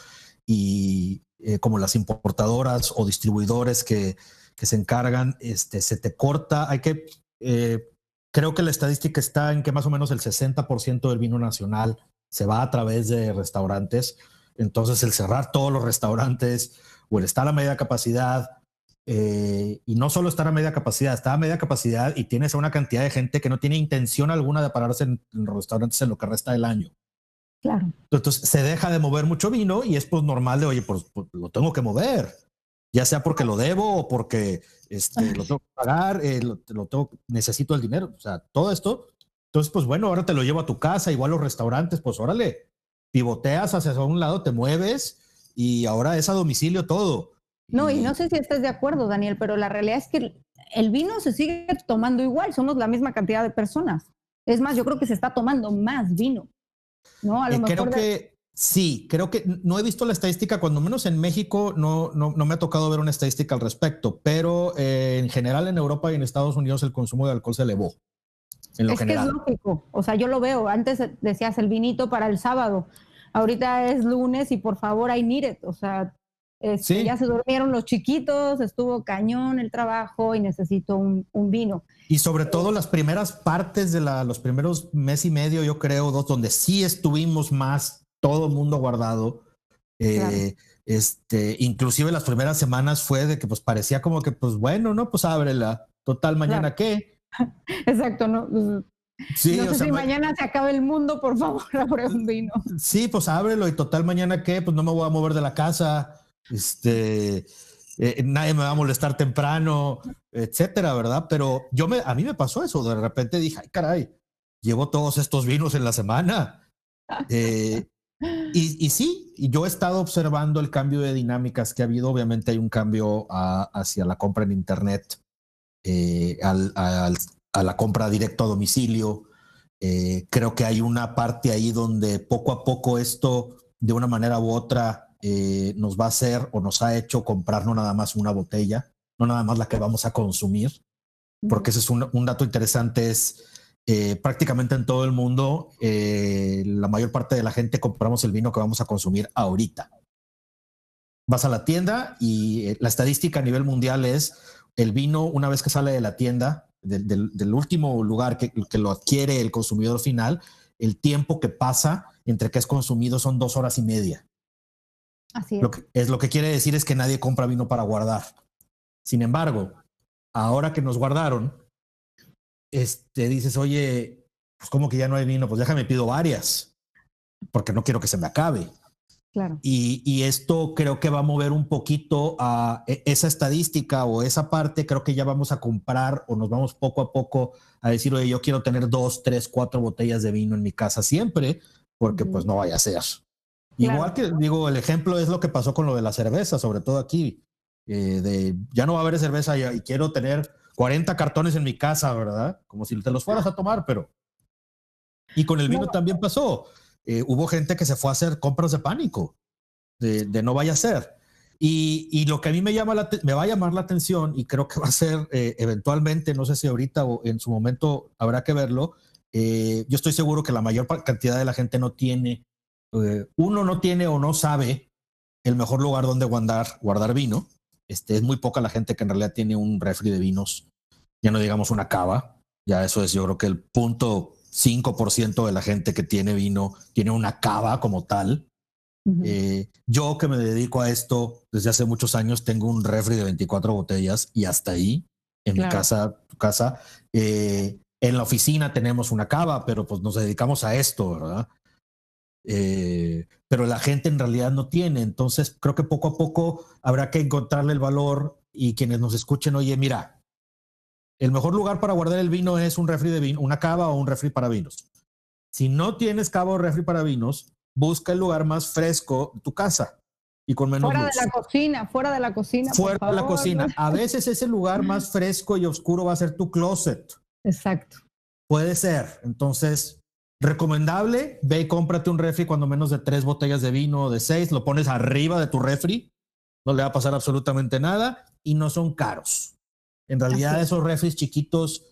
y eh, como las importadoras o distribuidores que, que, se encargan, este, se te corta, hay que, eh, creo que la estadística está en que más o menos el 60% del vino nacional se va a través de restaurantes. Entonces, el cerrar todos los restaurantes o el estar a media capacidad, eh, y no solo estar a media capacidad, está a media capacidad y tienes a una cantidad de gente que no tiene intención alguna de pararse en, los restaurantes en lo que resta del año. Claro. Entonces se deja de mover mucho vino y es pues normal de, oye, pues, pues lo tengo que mover, ya sea porque lo debo o porque este, lo tengo que pagar, eh, lo, tengo, necesito el dinero, o sea, todo esto. Entonces, pues bueno, ahora te lo llevo a tu casa, igual los restaurantes, pues órale, pivoteas hacia un lado, te mueves y ahora es a domicilio todo. No, y no sé si estás de acuerdo, Daniel, pero la realidad es que el vino se sigue tomando igual, somos la misma cantidad de personas. Es más, yo creo que se está tomando más vino. ¿no? A lo eh, mejor creo que Sí, creo que no he visto la estadística, cuando menos en México no, no, me ha tocado ver una estadística al respecto, pero eh, en general en Europa y en Estados Unidos el consumo de alcohol se elevó. En lo es que es lógico, o sea, yo lo veo, antes decías el vinito para el sábado, ahorita es lunes y por favor hay need o sea, este, ya se durmieron los chiquitos, estuvo cañón el trabajo y necesito un, vino. Y sobre todo las primeras partes de la, los primeros mes y medio, yo creo, dos, donde sí estuvimos más todo el mundo guardado. Eh, este, inclusive las primeras semanas fue de que pues parecía como que, pues bueno, no, pues ábrela. Total, mañana qué. Exacto, no. Pues, sí, no sé si mañana se acaba el mundo, por favor, abre un vino. Sí, pues ábrelo y total, mañana qué, pues no me voy a mover de la casa. Este, eh, nadie me va a molestar temprano, etcétera, ¿verdad? Pero yo me, a mí me pasó eso. De repente dije, ay, caray, llevo todos estos vinos en la semana. Eh, y, y, sí, yo he estado observando el cambio de dinámicas que ha habido. Obviamente hay un cambio hacia la compra en Internet, eh, a la compra directo a domicilio. Eh, creo que hay una parte ahí donde poco a poco esto, de una manera u otra, eh, nos va a hacer o nos ha hecho comprar no nada más una botella, no nada más la que vamos a consumir, porque ese es un, un dato interesante, es eh, prácticamente en todo el mundo, eh, la mayor parte de la gente compramos el vino que vamos a consumir ahorita. Vas a la tienda y eh, la estadística a nivel mundial es el vino, una vez que sale de la tienda, del, último lugar que, lo adquiere el consumidor final, el tiempo que pasa entre que es consumido son dos horas y media. Así es. Lo que, es lo que quiere decir es que nadie compra vino para guardar. Sin embargo, ahora que nos guardaron, este, dices, oye, pues como que ya no hay vino, pues déjame pido varias, porque no quiero que se me acabe. Claro. Y, y, esto creo que va a mover un poquito a e, esa estadística o esa parte, creo que ya vamos a comprar o nos vamos poco a poco a decir, oye, yo quiero tener dos, tres, cuatro botellas de vino en mi casa siempre, porque pues no vaya a ser. Igual que digo, el ejemplo es lo que pasó con lo de la cerveza, sobre todo aquí, eh, de ya no va a haber cerveza y quiero tener 40 cartones en mi casa, ¿verdad? Como si te los fueras a tomar, pero... Y con el vino también pasó. Eh, hubo gente que se fue a hacer compras de pánico, de, no vaya a ser. Y, lo que a mí me, llama la, me va a llamar la atención y creo que va a ser eh, eventualmente, no sé si ahorita o en su momento habrá que verlo, eh, yo estoy seguro que la mayor cantidad de la gente no tiene, uno no tiene o no sabe el mejor lugar donde guardar, guardar vino. Este, es muy poca la gente que en realidad tiene un refri de vinos, ya no digamos una cava, ya eso es yo creo que el punto 5% de la gente que tiene vino tiene una cava como tal. Eh, yo que me dedico a esto desde hace muchos años tengo un refri de 24 botellas y hasta ahí en mi casa, tu casa. Eh, en la oficina tenemos una cava, pero pues nos dedicamos a esto, ¿verdad? Eh, pero la gente en realidad no tiene. Entonces, creo que poco a poco habrá que encontrarle el valor y quienes nos escuchen, oye, mira, el mejor lugar para guardar el vino es un refri de vino, una cava o un refri para vinos. Si no tienes cava o refri para vinos, busca el lugar más fresco de tu casa y con menos Fuera de la cocina, fuera de la cocina. Fuera de la cocina. A veces ese lugar más fresco y oscuro va a ser tu closet. Exacto. Puede ser. Entonces, Recomendable, ve y cómprate un refri cuando menos de tres botellas de vino o de seis, lo pones arriba de tu refri, no le va a pasar absolutamente nada y no son caros. En realidad esos refris chiquitos,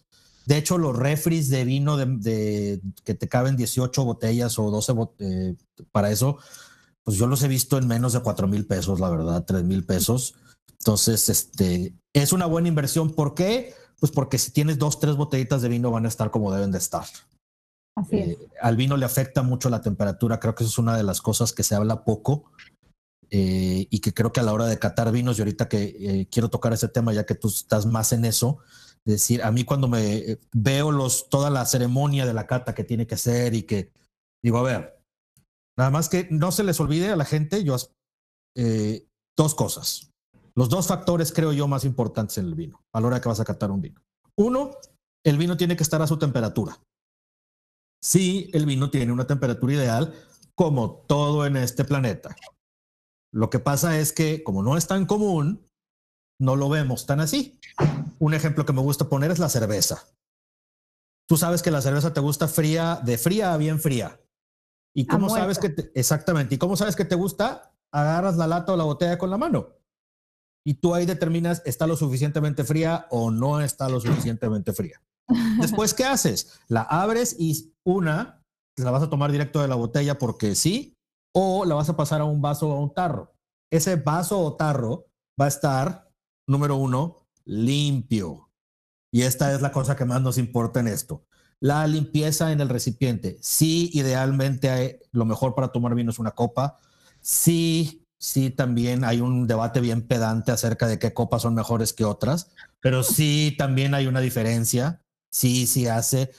de hecho los refris de vino de, que te caben 18 botellas o 12 eh, para eso, pues yo los he visto en menos de 4 mil pesos, la verdad, 3 mil pesos. Entonces, este, es una buena inversión. ¿Por qué? Pues porque si tienes dos, tres botellitas de vino van a estar como deben de estar. Eh, al vino le afecta mucho la temperatura, creo que eso es una de las cosas que se habla poco eh, y que creo que a la hora de catar vinos, y ahorita que eh, quiero tocar ese tema ya que tú estás más en eso, decir, a mí cuando me veo los, toda la ceremonia de la cata que tiene que ser y que digo, a ver, nada más que no se les olvide a la gente, yo, dos cosas. Los dos factores creo yo más importantes en el vino, a la hora que vas a catar un vino. Uno, el vino tiene que estar a su temperatura. Sí, el vino tiene una temperatura ideal, como todo en este planeta. Lo que pasa es que, como no es tan común, no lo vemos tan así. Un ejemplo que me gusta poner es la cerveza. Tú sabes que la cerveza te gusta fría, de fría a bien fría. ¿Y cómo sabes que te, exactamente? ¿Y cómo sabes que te gusta? Agarras la lata o la botella con la mano. Y tú ahí determinas está lo suficientemente fría o no está lo suficientemente fría. Después, ¿qué haces? La abres y una la vas a tomar directo de la botella porque sí, o la vas a pasar a un vaso o a un tarro. Ese vaso o tarro va a estar, número uno, limpio. Y esta es la cosa que más nos importa en esto. La limpieza en el recipiente. Sí, idealmente lo mejor para tomar vino es una copa. Sí, sí, también hay un debate bien pedante acerca de qué copas son mejores que otras, pero sí, también hay una diferencia. Sí, sí hace.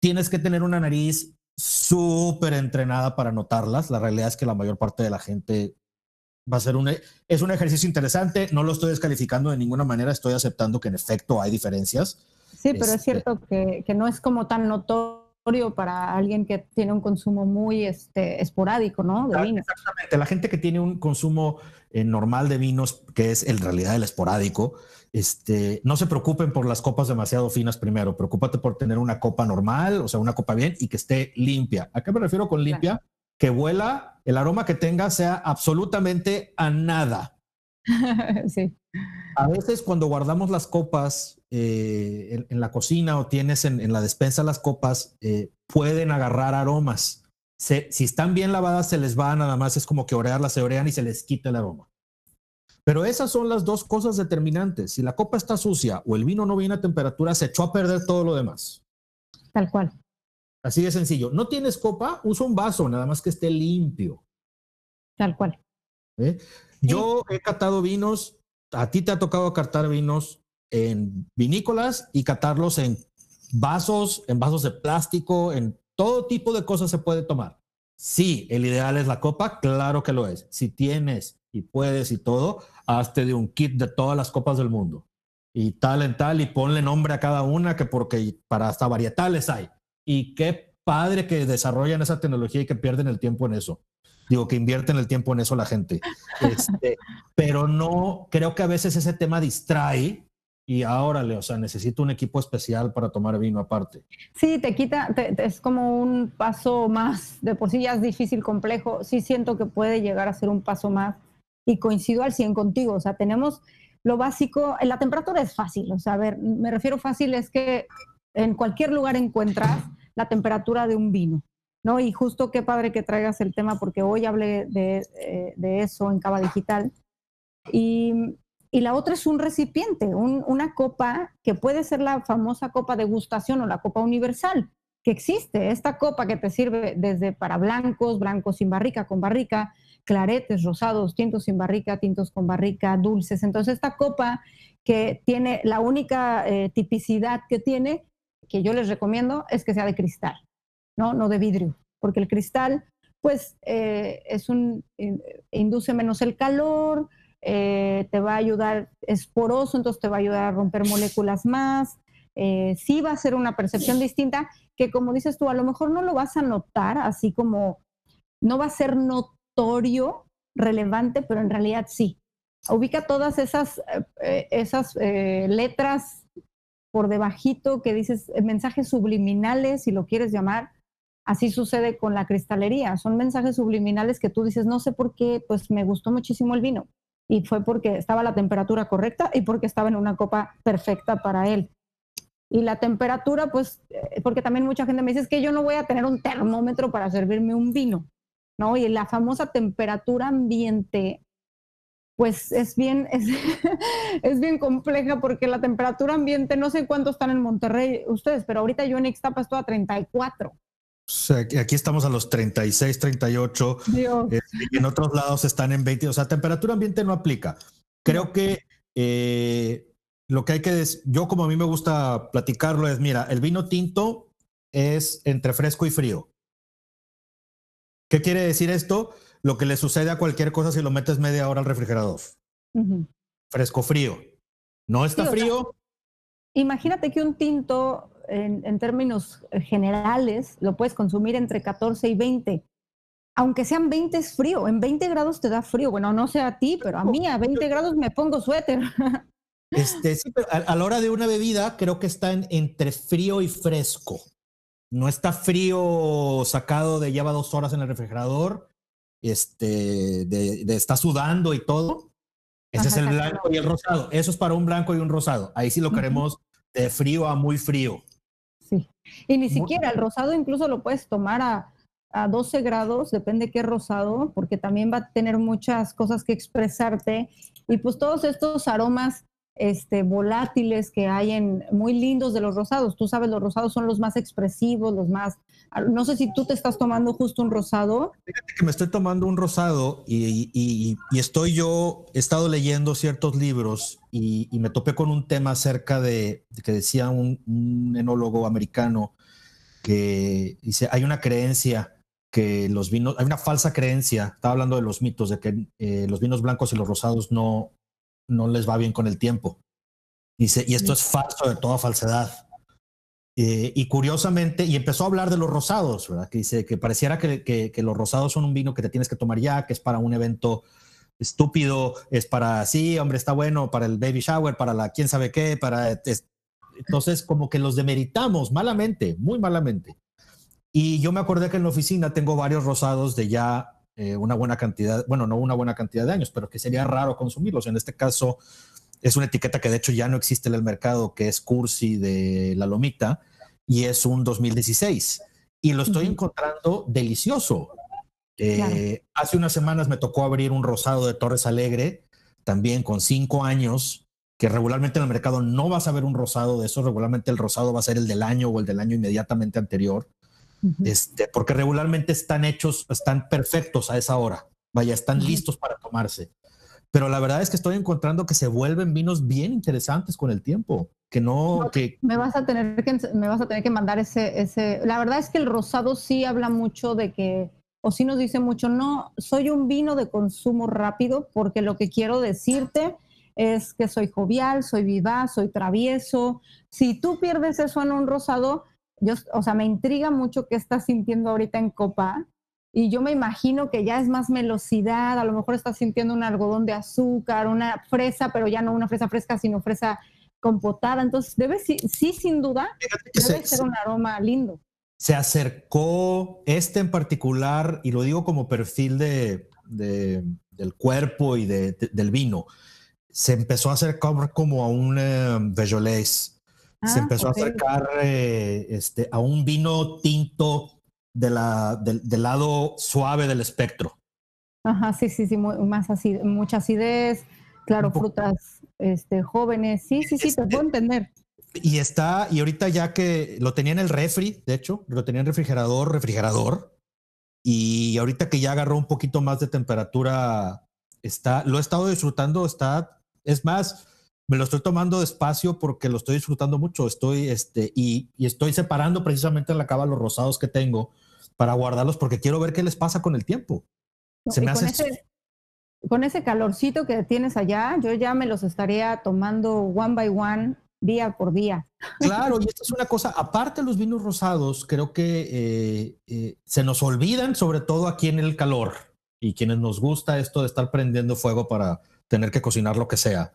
Tienes que tener una nariz súper entrenada para notarlas. La realidad es que la mayor parte de la gente va a ser un, es un ejercicio interesante. No lo estoy descalificando de ninguna manera. Estoy aceptando que en efecto hay diferencias. Sí, pero es este cierto que, que, no es como tan notorio para alguien que tiene un consumo muy este, esporádico, ¿no? De vino. Exactamente. La gente que tiene un consumo eh, normal de vinos, que es en realidad el esporádico, este, no se preocupen por las copas demasiado finas primero, preocúpate por tener una copa normal, o sea, una copa bien y que esté limpia. ¿A qué me refiero con limpia? Que huela, el aroma que tenga sea absolutamente a nada. sí. A veces cuando guardamos las copas eh, en, la cocina o tienes en, la despensa las copas, eh, pueden agarrar aromas. si están bien lavadas, se les va nada más, es como que orearlas, se orean y se les quita el aroma. Pero esas son las dos cosas determinantes. Si la copa está sucia o el vino no viene a temperatura, se echó a perder todo lo demás. Tal cual. Así de sencillo. No tienes copa, usa un vaso, nada más que esté limpio. Tal cual. ¿Eh? Yo he catado vinos, a ti te ha tocado catar vinos en vinícolas y catarlos en vasos, en vasos de plástico, en todo tipo de cosas se puede tomar. Sí, el ideal es la copa, claro que lo es. Si tienes y puedes y todo, hazte de un kit de todas las copas del mundo. Y tal en tal, y ponle nombre a cada una, que porque para hasta varietales hay. Y qué padre que desarrollan esa tecnología y que pierden el tiempo en eso. Digo, que invierten el tiempo en eso la gente. Este, pero no, creo que a veces ese tema distrae y ahora, o sea, necesito un equipo especial para tomar vino aparte. Sí, te quita, es como un paso más, de por sí ya es difícil, complejo, sí siento que puede llegar a ser un paso más y coincido al 100 contigo. O sea, tenemos lo básico, la temperatura es fácil, o sea, a ver, me refiero fácil es que en cualquier lugar encuentras la temperatura de un vino, ¿no? Y justo qué padre que traigas el tema porque hoy hablé de, eh, de eso en Cava Digital. Y, y, la otra es un recipiente, una copa que puede ser la famosa copa de gustación o la copa universal, que existe, esta copa que te sirve desde para blancos, blancos sin barrica, con barrica, claretes, rosados, tintos sin barrica, tintos con barrica, dulces. Entonces, esta copa que tiene la única eh, tipicidad que tiene, que yo les recomiendo, es que sea de cristal, ¿no? No de vidrio, porque el cristal, pues, eh, es un, induce menos el calor, eh, te va a ayudar, es poroso, entonces te va a ayudar a romper moléculas más. sí va a ser una percepción distinta que, como dices tú, a lo mejor no lo vas a notar, así como no va a ser notorio relevante, pero en realidad sí. Ubica todas esas, eh, eh, esas eh, letras por debajito que dices mensajes subliminales, si lo quieres llamar. Así sucede con la cristalería. Son mensajes subliminales que tú dices, no sé por qué, pues me gustó muchísimo el vino. Y fue porque estaba la temperatura correcta y porque estaba en una copa perfecta para él. Y la temperatura, pues, porque también mucha gente me dice, es que yo no voy a tener un termómetro para servirme un vino. ¿No? Y la famosa temperatura ambiente, pues es bien, es, bien compleja porque la temperatura ambiente, no sé cuánto están en Monterrey ustedes, pero ahorita yo en Ixtapa estoy a 34. aquí estamos a los 36, 38. Eh, y en otros lados están en 20. O sea, temperatura ambiente no aplica. Creo que eh, lo que hay que decir, yo como a mí me gusta platicarlo es, mira, el vino tinto es entre fresco y frío. ¿Qué quiere decir esto? Lo que le sucede a cualquier cosa si lo metes media hora al refrigerador. Fresco frío. ¿No está frío? imagínate que un tinto, en, términos generales, lo puedes consumir entre 14 y 20 aunque sean 20 es frío, en 20 grados te da frío. Bueno, no sé a ti, pero a mí a 20 grados me pongo suéter. Este, sí, pero a, la hora de una bebida creo que está entre frío y fresco. No está frío sacado de lleva dos horas en el refrigerador, este, de, está sudando y todo. Ese es el blanco y el rosado. Eso es para un blanco y un rosado. Ahí sí lo queremos de frío a muy frío. Sí. Y ni siquiera el rosado incluso lo puedes tomar a, a 12 grados, depende qué rosado, porque también va a tener muchas cosas que expresarte. Y pues todos estos aromas este, volátiles que hay en muy lindos de los rosados. Tú sabes, los rosados son los más expresivos, los más... No sé si tú te estás tomando justo un rosado. Fíjate que me estoy tomando un rosado y, estoy yo, he estado leyendo ciertos libros y, me topé con un tema acerca de, que decía un, enólogo americano que dice, hay una creencia que los vinos, hay una falsa creencia, estaba hablando de los mitos, de que eh, los vinos blancos y los rosados no, no les va bien con el tiempo. Dice, y esto es falso de toda falsedad. Eh, y curiosamente, y empezó a hablar de los rosados, ¿verdad? Que dice que pareciera que, que, los rosados son un vino que te tienes que tomar ya, que es para un evento estúpido, es para, sí, hombre, está bueno, para el baby shower, para la quién sabe qué, para... entonces, como que los demeritamos malamente, muy malamente. Y yo me acordé que en la oficina tengo varios rosados de ya eh, una buena cantidad, bueno, no una buena cantidad de años, pero que sería raro consumirlos. En este caso, es una etiqueta que de hecho ya no existe en el mercado, que es Cursi de la Lomita, y es un 2016. Y lo estoy encontrando delicioso. Eh, hace unas semanas me tocó abrir un rosado de Torres Alegre, también con cinco años, que regularmente en el mercado no vas a ver un rosado de eso, regularmente el rosado va a ser el del año o el del año inmediatamente anterior este, porque regularmente están hechos, están perfectos a esa hora, vaya, están listos para tomarse. Pero la verdad es que estoy encontrando que se vuelven vinos bien interesantes con el tiempo, que no, que me vas a tener que me vas a tener que mandar ese ese la verdad es que el rosado sí habla mucho de que o sí nos dice mucho, no, soy un vino de consumo rápido porque lo que quiero decirte es que soy jovial, soy vivaz, soy travieso. Si tú pierdes eso en un rosado, yo, o sea, me intriga mucho qué estás sintiendo ahorita en copa y yo me imagino que ya es más velocidad, a lo mejor estás sintiendo un algodón de azúcar, una fresa, pero ya no una fresa fresca, sino fresa compotada. Entonces, debe, sí, sin duda, debe ser un aroma lindo. Se acercó este en particular, y lo digo como perfil de, del cuerpo y de, del vino, se empezó a acercar como a un eh, ah, empezó a acercar eh, este, a un vino tinto de la, del, lado suave del espectro. Ajá, sí, sí, sí, más así, mucha acidez, claro, frutas este, jóvenes, sí, sí, sí, te puedo este, entender. Y está, y ahorita ya que lo tenía en el refri, de hecho, lo tenía en refrigerador, refrigerador, y ahorita que ya agarró un poquito más de temperatura, está, lo he estado disfrutando, está, es más, me lo estoy tomando despacio porque lo estoy disfrutando mucho. Estoy, este, y, estoy separando precisamente en la cava los rosados que tengo para guardarlos porque quiero ver qué les pasa con el tiempo. Se me hace... Con ese, con ese calorcito que tienes allá, yo ya me los estaría tomando one by one, día por día. Claro, y esta es una cosa, aparte de los vinos rosados, creo que eh, eh, se nos olvidan, sobre todo aquí en el calor, y quienes nos gusta esto de estar prendiendo fuego para tener que cocinar lo que sea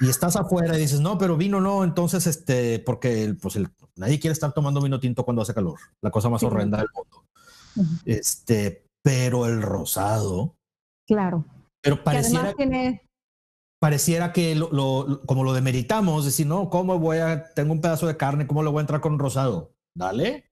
y estás afuera y dices, no, pero vino no, entonces, este, porque pues el, nadie quiere estar tomando vino tinto cuando hace calor, la cosa más horrenda del mundo. Este, pero el rosado. Claro. Pero pareciera, que pareciera que lo, como lo demeritamos, decir, no, ¿cómo voy a, tengo un pedazo de carne, ¿cómo lo voy a entrar con rosado? Dale.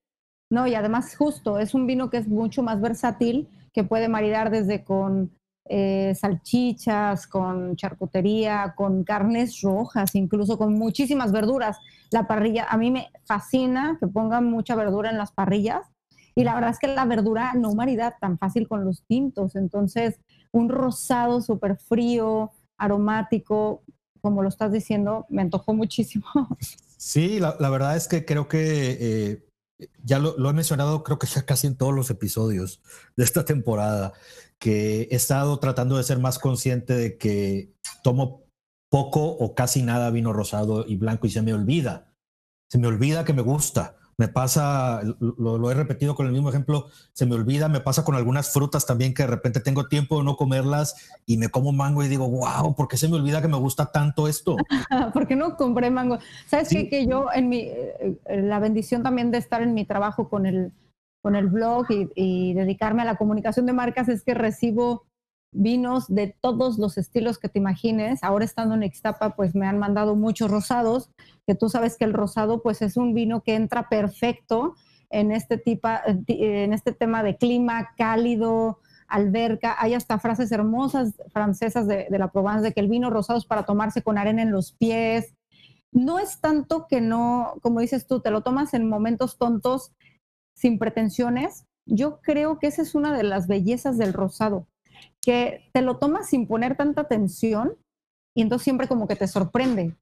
No, y además justo, es un vino que es mucho más versátil, que puede maridar desde con eh, salchichas, con charcutería, con carnes rojas, incluso con muchísimas verduras. La parrilla, a mí me fascina que pongan mucha verdura en las parrillas y la verdad es que la verdura no marida tan fácil con los tintos. Entonces, un rosado súper frío, aromático, como lo estás diciendo, me antojó muchísimo. Sí, la, verdad es que creo que eh, ya lo, lo, he mencionado, creo que ya casi en todos los episodios de esta temporada que he estado tratando de ser más consciente de que tomo poco o casi nada vino rosado y blanco y se me olvida. Se me olvida que me gusta. Me pasa, lo, he repetido con el mismo ejemplo, se me olvida, me pasa con algunas frutas también que de repente tengo tiempo de no comerlas y me como mango y digo, wow, ¿por qué se me olvida que me gusta tanto esto? ¿Por qué no compré mango? ¿Sabes qué? Que yo, en mi, eh, la bendición también de estar en mi trabajo con el, con el blog y, y dedicarme a la comunicación de marcas es que recibo vinos de todos los estilos que te imagines. Ahora estando en Ixtapa, pues me han mandado muchos rosados, que tú sabes que el rosado pues es un vino que entra perfecto en este, tipo, en este tema de clima cálido, alberca. Hay hasta frases hermosas francesas de, de la Provence de que el vino rosado es para tomarse con arena en los pies. No es tanto que no, como dices tú, te lo tomas en momentos tontos, sin pretensiones. Yo creo que esa es una de las bellezas del rosado que te lo tomas sin poner tanta atención y entonces siempre como que te sorprende.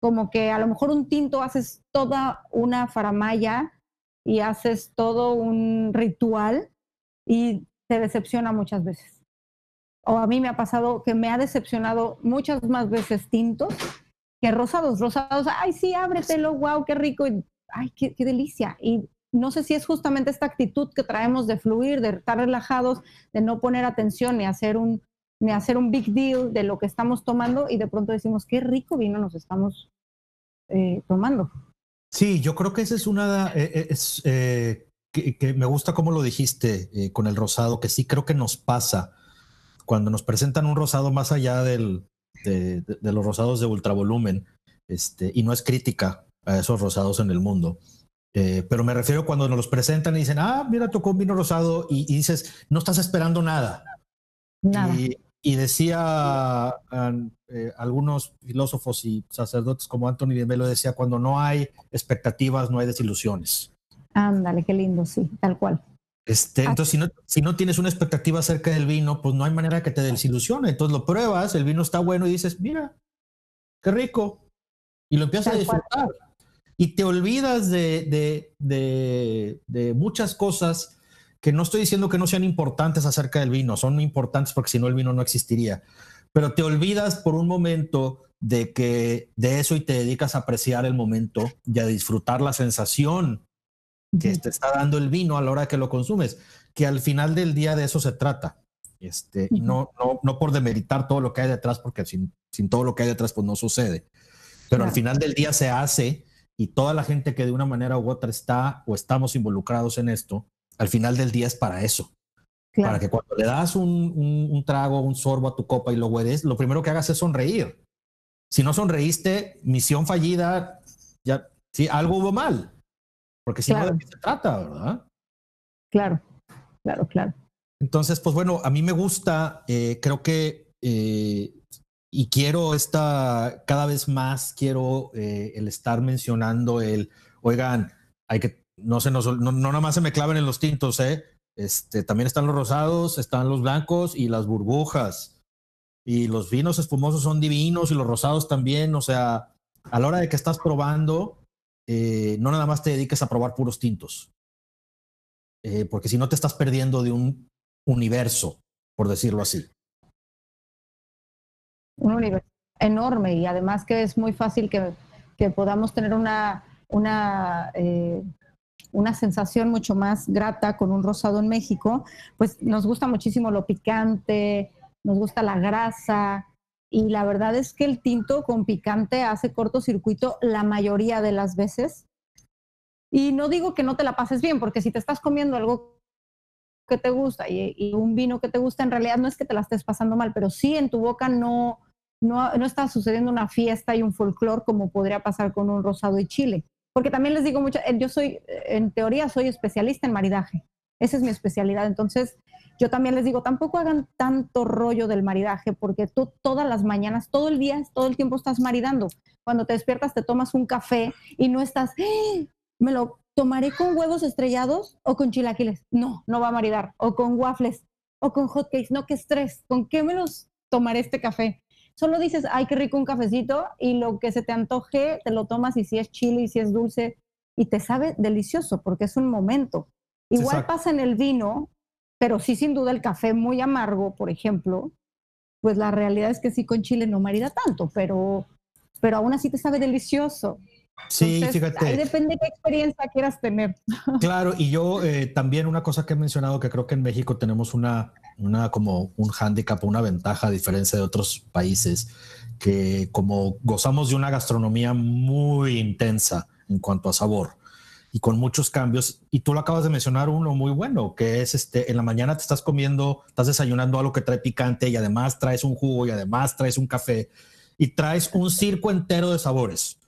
Como que a lo mejor un tinto haces toda una faramaya y haces todo un ritual y te decepciona muchas veces. O a mí me ha pasado que me ha decepcionado muchas más veces tintos que rosados. Rosados, ay, sí, ábretelo, wow, qué rico, ay, qué, qué delicia. Y no sé si es justamente esta actitud que traemos de fluir, de estar relajados, de no poner atención ni hacer un, ni hacer un big deal de lo que estamos tomando y de pronto decimos, qué rico vino nos estamos eh, tomando. Sí, yo creo que esa es una, eh, eh, es, que, me gusta cómo lo dijiste con el rosado, que sí creo que nos pasa cuando nos presentan un rosado más allá del, de, de, los rosados de ultravolumen, este, y no es crítica a esos rosados en el mundo eh, pero me refiero cuando nos los presentan y dicen, ah, mira, tocó un vino rosado y, dices, no estás esperando nada. Nada. Y, decía eh, algunos filósofos y sacerdotes como Anthony de Melo decía, cuando no hay expectativas, no hay desilusiones. Ándale, qué lindo, sí, tal cual. Este, entonces, si no, si no tienes una expectativa acerca del vino, pues no hay manera que te desilusione. Entonces lo pruebas, el vino está bueno y dices, mira, qué rico. Y lo empiezas a disfrutar y te olvidas de, de, muchas cosas que no estoy diciendo que no sean importantes acerca del vino, son importantes porque si no el vino no existiría, pero te olvidas por un momento de que de eso y te dedicas a apreciar el momento y a disfrutar la sensación que te está dando el vino a la hora que lo consumes, que al final del día de eso se trata. Este, y no, no, no por demeritar todo lo que hay detrás, porque sin, sin todo lo que hay detrás pues no sucede. Pero al final del día se hace y toda la gente que de una manera u otra está o estamos involucrados en esto, al final del día es para eso. Para que cuando le das un, un, trago, un sorbo a tu copa y lo hueles, lo primero que hagas es sonreír. Si no sonreíste, misión fallida, ya, sí, algo hubo mal. Porque si no, ¿de qué se trata, verdad? Claro, claro, claro. Entonces, pues bueno, a mí me gusta, eh, creo que eh, y quiero esta, cada vez más quiero eh, el estar mencionando el, oigan, hay que, no se nos, no, no nada más se me claven en los tintos, ¿eh? Este, también están los rosados, están los blancos y las burbujas. Y los vinos espumosos son divinos y los rosados también. O sea, a la hora de que estás probando, eh, no nada más te dediques a probar puros tintos. Eh, porque si no te estás perdiendo de un universo, por decirlo así un universo enorme y además que es muy fácil que, que podamos tener una, una, eh, una sensación mucho más grata con un rosado en México, pues nos gusta muchísimo lo picante, nos gusta la grasa y la verdad es que el tinto con picante hace cortocircuito la mayoría de las veces. Y no digo que no te la pases bien, porque si te estás comiendo algo que te gusta y, un vino que te gusta, en realidad no es que te la estés pasando mal, pero sí en tu boca no, no, no está sucediendo una fiesta y un folclore como podría pasar con un rosado y chile. Porque también les digo mucho, eh, yo soy, en teoría, soy especialista en maridaje. Esa es mi especialidad. Entonces, yo también les digo, tampoco hagan tanto rollo del maridaje, porque tú todas las mañanas, todo el día, todo el tiempo estás maridando. Cuando te despiertas, te tomas un café y no estás, ¡Eh! me lo tomaré con huevos estrellados o con chilaquiles. No, no va a maridar. O con waffles o con hotcakes. No, qué estrés. ¿Con qué me los tomaré este café? Solo dices, ay, qué rico un cafecito y lo que se te antoje, te lo tomas y si es chile y si es dulce y te sabe delicioso porque es un momento. Igual pasa en el vino, pero sí sin duda el café muy amargo, por ejemplo, pues la realidad es que sí con chile no marida tanto, pero, pero aún así te sabe delicioso. Sí, fíjate. Ahí depende de qué experiencia quieras tener. Claro, y yo eh, también una cosa que he mencionado que creo que en México tenemos una, una como un hándicap, una ventaja a diferencia de otros países, que como gozamos de una gastronomía muy intensa en cuanto a sabor y con muchos cambios, y tú lo acabas de mencionar uno muy bueno, que es este, en la mañana te estás comiendo, estás desayunando algo que trae picante y además traes un jugo y además traes un café y traes un circo entero de sabores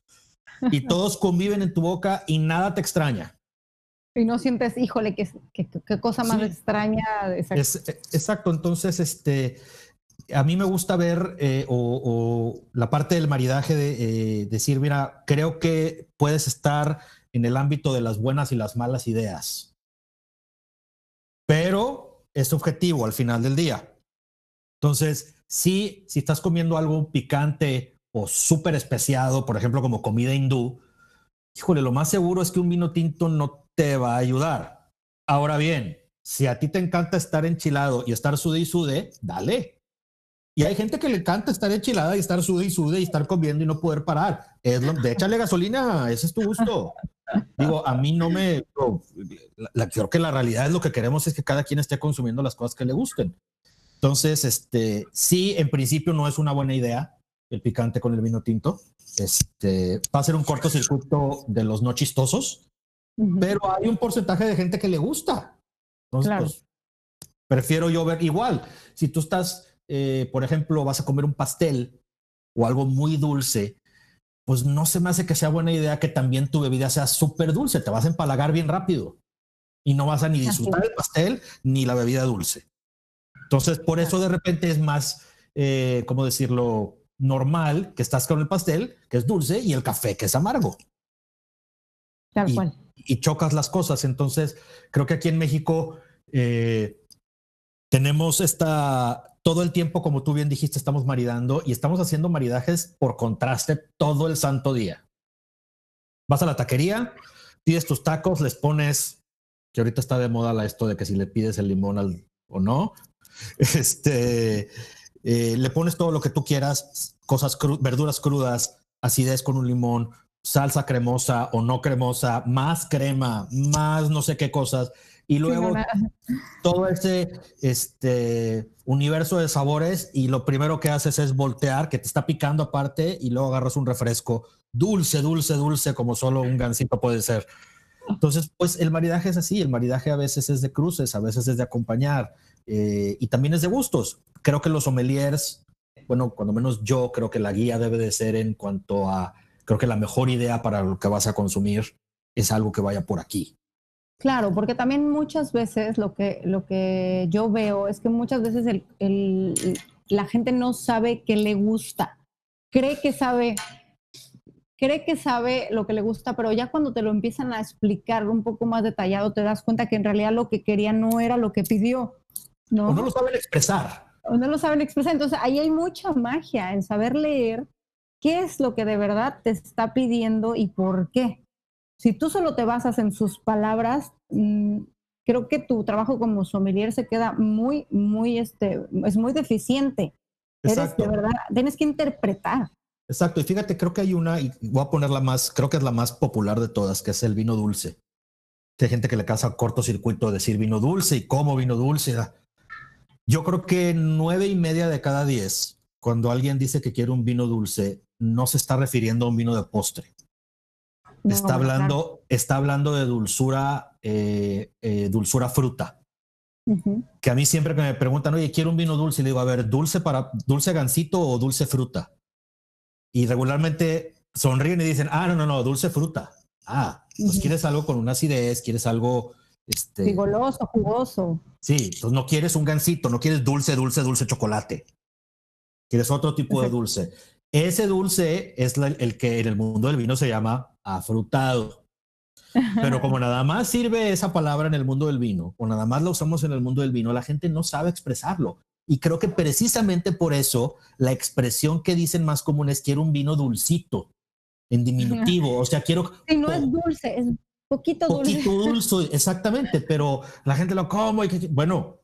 y todos conviven en tu boca y nada te extraña. Y no sientes, híjole, qué, qué, cosa más extraña. exacto, entonces, este, a mí me gusta ver eh, o, la parte del maridaje de eh, decir, mira, creo que puedes estar en el ámbito de las buenas y las malas ideas, pero es objetivo al final del día. Entonces, sí, si estás comiendo algo picante o súper especiado, por ejemplo, como comida hindú, híjole, lo más seguro es que un vino tinto no te va a ayudar. Ahora bien, si a ti te encanta estar enchilado y estar sude y sude, dale. Y hay gente que le encanta estar enchilada y estar sude y sude y estar comiendo y no poder parar. Es lo, de échale gasolina, ese es tu gusto. Digo, a mí no me. la, creo que la realidad es lo que queremos es que cada quien esté consumiendo las cosas que le gusten. Entonces, este, sí, en principio no es una buena idea el picante con el vino tinto. Este, va a ser un cortocircuito de los no chistosos, pero hay un porcentaje de gente que le gusta. Entonces, pues, prefiero yo ver igual. Si tú estás, eh, por ejemplo, vas a comer un pastel o algo muy dulce, pues no se me hace que sea buena idea que también tu bebida sea súper dulce. Te vas a empalagar bien rápido y no vas a ni disfrutar el pastel ni la bebida dulce. Entonces, por eso de repente es más, eh, ¿cómo decirlo? Normal que estás con el pastel, que es dulce, y el café, que es amargo. Tal y, cual. Y chocas las cosas. Entonces, creo que aquí en México eh, tenemos esta, todo el tiempo, como tú bien dijiste, estamos maridando y estamos haciendo maridajes por contraste todo el santo día. Vas a la taquería, pides tus tacos, les pones, que ahorita está de moda la esto de que si le pides el limón al, o no, este, eh, le pones todo lo que tú quieras, cosas verduras crudas, acidez con un limón, salsa cremosa o no cremosa, más crema, más no sé qué cosas. Y luego todo ese este, universo de sabores y lo primero que haces es voltear, que te está picando aparte y luego agarras un refresco dulce, dulce, dulce, como solo un gansito puede ser. Entonces, pues el maridaje es así, el maridaje a veces es de cruces, a veces es de acompañar eh, y también es de gustos creo que los sommeliers, bueno, cuando menos yo creo que la guía debe de ser en cuanto a, creo que la mejor idea para lo que vas a consumir es algo que vaya por aquí. Claro, porque también muchas veces lo que, lo que yo veo es que muchas veces el, el, la gente no sabe qué le gusta. Cree que sabe, cree que sabe lo que le gusta, pero ya cuando te lo empiezan a explicar un poco más detallado, te das cuenta que en realidad lo que quería no era lo que pidió. ¿No? O no lo saben expresar o no lo saben expresar. Entonces, ahí hay mucha magia en saber leer qué es lo que de verdad te está pidiendo y por qué. Si tú solo te basas en sus palabras, mm, creo que tu trabajo como sommelier se queda muy, muy, este, es muy deficiente. Eres de verdad, tienes que interpretar. Exacto, y fíjate, creo que hay una, y voy a ponerla más, creo que es la más popular de todas, que es el vino dulce. Hay gente que le casa cortocircuito decir vino dulce y cómo vino dulce. Yo creo que nueve y media de cada diez, cuando alguien dice que quiere un vino dulce, no se está refiriendo a un vino de postre. está, hablando, está hablando de dulzura, eh, eh, dulzura fruta. Que a mí siempre que me preguntan, oye, quiero un vino dulce, le digo, a ver, dulce para dulce gansito o dulce fruta. Y regularmente sonríen y dicen, ah, no, no, no, dulce fruta. Ah, pues quieres algo con una acidez, quieres algo este, goloso, jugoso. Sí, entonces no quieres un gansito, no quieres dulce, dulce, dulce chocolate. Quieres otro tipo de dulce. Ese dulce es el que en el mundo del vino se llama afrutado. Pero como nada más sirve esa palabra en el mundo del vino, o nada más la usamos en el mundo del vino, la gente no sabe expresarlo. Y creo que precisamente por eso la expresión que dicen más común es quiero un vino dulcito, en diminutivo. O sea, quiero... Si no es dulce, es Poquito dulce. Poquito dulce, exactamente, pero la gente lo como y bueno,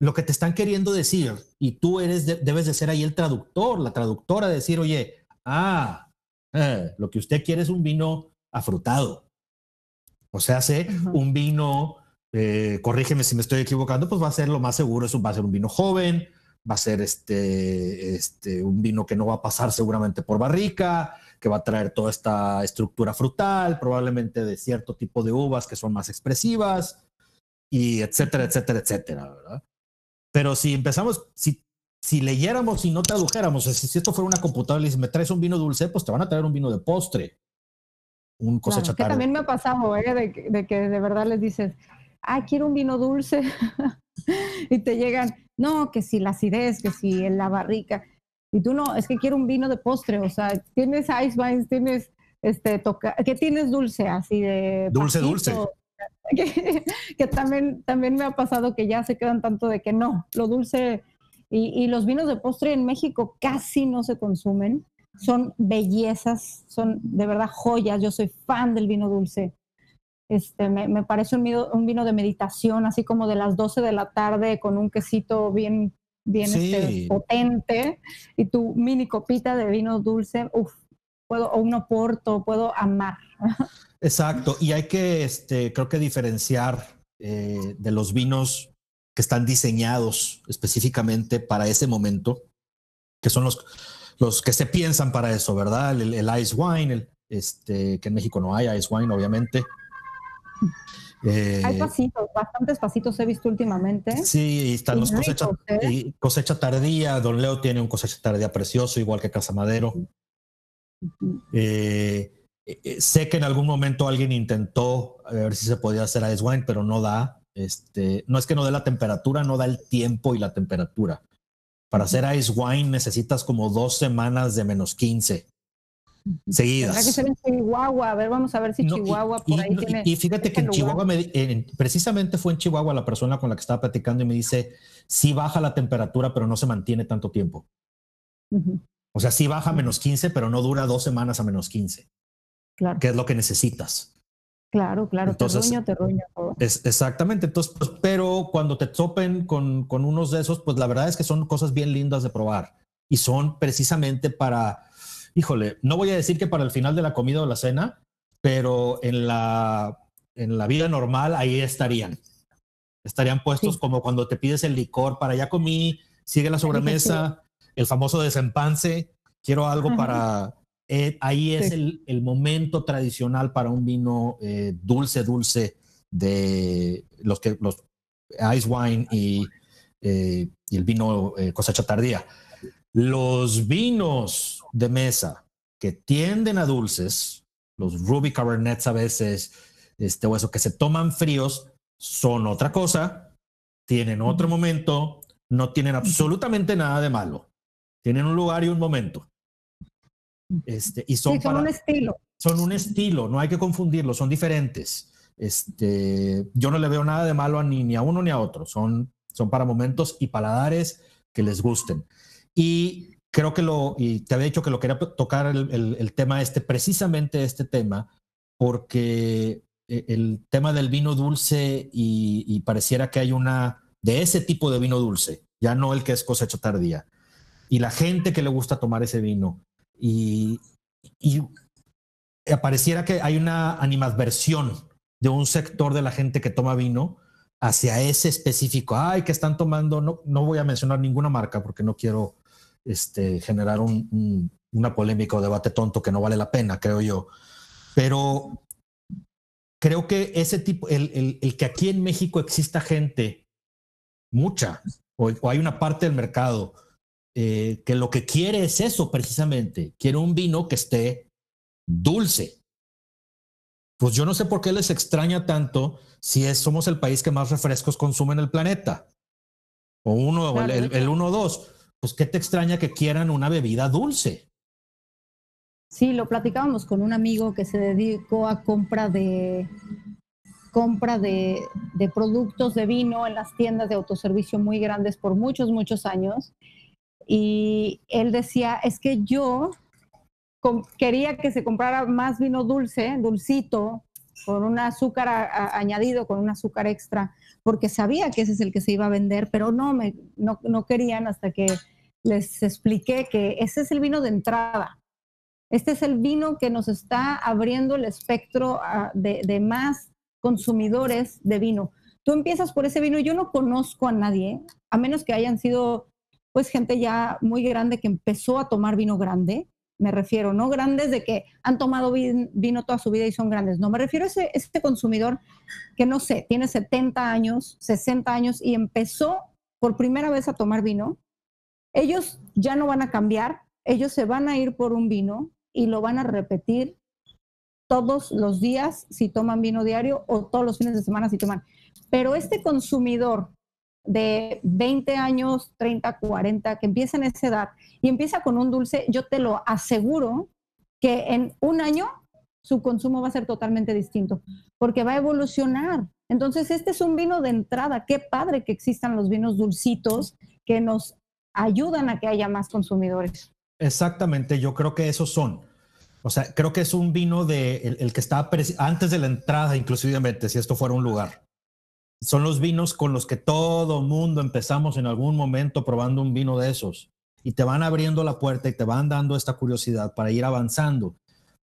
lo que te están queriendo decir y tú eres debes de ser ahí el traductor, la traductora, decir, oye, ah, Eh, lo que usted quiere es un vino afrutado. O sea, hace un vino, eh, corrígeme si me estoy equivocando, pues va a ser lo más seguro, eso va a ser un vino joven, va a ser este, este, un vino que no va a pasar seguramente por barrica, que va a traer toda esta estructura frutal, probablemente de cierto tipo de uvas que son más expresivas, y etcétera, etcétera, etcétera, ¿verdad? Pero si empezamos, si, si leyéramos y no tradujéramos, si, esto fuera una computadora y dices, me traes un vino dulce, pues te van a traer un vino de postre, un cosecha que también me ha pasado, ¿eh? de, de que de verdad les dices, ah, quiero un vino dulce, y te llegan, no, que si la acidez, que si en la barrica. Y tú no, es que quiero un vino de postre, o sea, tienes ice wines, tienes este toca, ¿qué tienes dulce así de dulce dulce? Que, también también me ha pasado que ya se quedan tanto de que no, lo dulce y, y los vinos de postre en México casi no se consumen, son bellezas, son de verdad joyas. Yo soy fan del vino dulce. Este, me, me parece un vino, un vino, de meditación, así como de las 12 de la tarde con un quesito bien, bien este, potente y tu mini copita de vino dulce, uff, puedo, o un oporto, puedo amar. Exacto, y hay que, este, creo que diferenciar eh, de los vinos que están diseñados específicamente para ese momento, que son los, los que se piensan para eso, ¿verdad? El, ice wine, el, este, que en México no hay ice wine, obviamente. Eh, Hay pasitos, bastantes pasitos he visto últimamente. Sí, y están los cosechas ¿eh? cosecha tardía. Don Leo tiene un cosecha tardía precioso, igual que Casa Madero. Eh, sé que en algún momento alguien intentó a ver si se podía hacer ice wine, pero no da. Este, no es que no dé la temperatura, no da el tiempo y la temperatura. Para hacer ice wine necesitas como dos semanas de menos 15 seguidas. que ser en Chihuahua. A ver, vamos a ver si Chihuahua por ahí tiene. Y fíjate que en Chihuahua, precisamente fue en Chihuahua la persona con la que estaba platicando y me dice: sí baja la temperatura, pero no se mantiene tanto tiempo. O sea, sí baja a menos 15, pero no dura dos semanas a menos 15. Claro. Que es lo que necesitas. Claro, claro, Entonces, terruño, terruño. Es, exactamente. Entonces, pues, pero cuando te topen con, con unos de esos, pues la verdad es que son cosas bien lindas de probar y son precisamente para híjole, no voy a decir que para el final de la comida o la cena, pero en la, en la vida normal ahí estarían. Estarían puestos como cuando te pides el licor para ya comí, sigue la sobremesa, el famoso desempance, quiero algo para... Eh, ahí es el, el, momento tradicional para un vino eh, dulce, dulce de los que los ice wine y, eh, y el vino cosecha tardía. Los vinos de mesa que tienden a dulces, los Ruby Cabernets a veces, este, o eso, que se toman fríos, son otra cosa, tienen otro momento, no tienen absolutamente nada de malo. Tienen un lugar y un momento. Este, y son, son un estilo. Son un estilo, no hay que confundirlo, son diferentes. Este, yo no le veo nada de malo a ni, ni a uno ni a otro. Son, son para momentos y paladares que les gusten. Y creo que lo, y te había dicho que lo quería tocar el, tema este, precisamente este tema, porque e, el tema del vino dulce y, pareciera que hay una de ese tipo de vino dulce, ya no el que es cosecha tardía, y la gente que le gusta tomar ese vino, y, y pareciera que hay una animadversión de un sector de la gente que toma vino hacia ese específico. Ay, que están tomando, no, no voy a mencionar ninguna marca porque no quiero este, generar un, una polémica o debate tonto que no vale la pena, creo yo. Pero creo que ese tipo, el, el, que aquí en México exista gente, mucha, o, hay una parte del mercado eh, que lo que quiere es eso precisamente, quiere un vino que esté dulce. Pues yo no sé por qué les extraña tanto si es, somos el país que más refrescos consume en el planeta. O uno, el, el uno o dos pues ¿qué te extraña que quieran una bebida dulce? Sí, lo platicábamos con un amigo que se dedicó a compra de compra de, de, productos de vino en las tiendas de autoservicio muy grandes por muchos, muchos años. Y él decía, es que yo quería que se comprara más vino dulce, dulcito, con un azúcar añadido, con un azúcar extra, porque sabía que ese es el que se iba a vender, pero no, me, no, no querían hasta que les expliqué que ese es el vino de entrada. Este es el vino que nos está abriendo el espectro ah, de, de más consumidores de vino. Tú empiezas por ese vino, yo no conozco a nadie, a menos que hayan sido pues gente ya muy grande que empezó a tomar vino grande, me refiero, no grandes de que han tomado vino toda su vida y son grandes, no, me refiero a ese, ese consumidor que no sé, tiene 70 años, 60 años y empezó por primera vez a tomar vino, ellos ya no van a cambiar, ellos se van a ir por un vino y lo van a repetir todos los días si toman vino diario o todos los fines de semana si toman. Pero este consumidor de 20 años, 30, 40, que empieza en esa edad y empieza con un dulce, yo te lo aseguro que en un año su consumo va a ser totalmente distinto, porque va a evolucionar. Entonces, este es un vino de entrada. Qué padre que existan los vinos dulcitos que nos ayudan a que haya más consumidores. Exactamente, yo creo que esos son. O sea, creo que es un vino de el, que está antes de la entrada, inclusivamente, si esto fuera un lugar. Son los vinos con los que todo mundo empezamos en algún momento probando un vino de esos. Y te van abriendo la puerta y te van dando esta curiosidad para ir avanzando.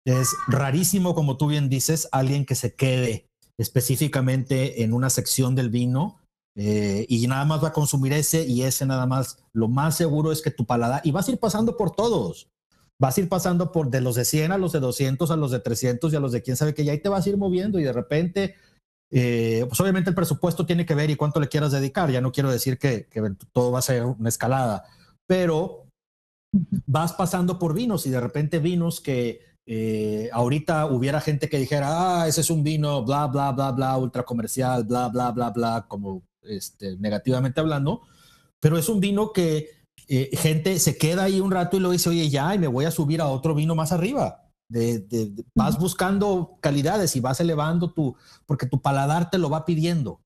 Es rarísimo, como tú bien dices, alguien que se quede específicamente en una sección del vino eh, y nada más va a consumir ese y ese nada más. Lo más seguro es que tu paladar, y vas a ir pasando por todos, vas a ir pasando por de los de 100 a los de 200, a los de 300 y a los de quién sabe que ya ahí te vas a ir moviendo y de repente, eh, pues obviamente el presupuesto tiene que ver y cuánto le quieras dedicar. Ya no quiero decir que, que todo va a ser una escalada, pero vas pasando por vinos y de repente vinos que eh, ahorita hubiera gente que dijera, ah, ese es un vino, bla, bla, bla, bla, ultra comercial, bla, bla, bla, bla, como este, negativamente hablando, pero es un vino que eh, gente se queda ahí un rato y lo dice, oye, ya, y me voy a subir a otro vino más arriba. De, vas buscando calidades y vas elevando tu, porque tu paladar te lo va pidiendo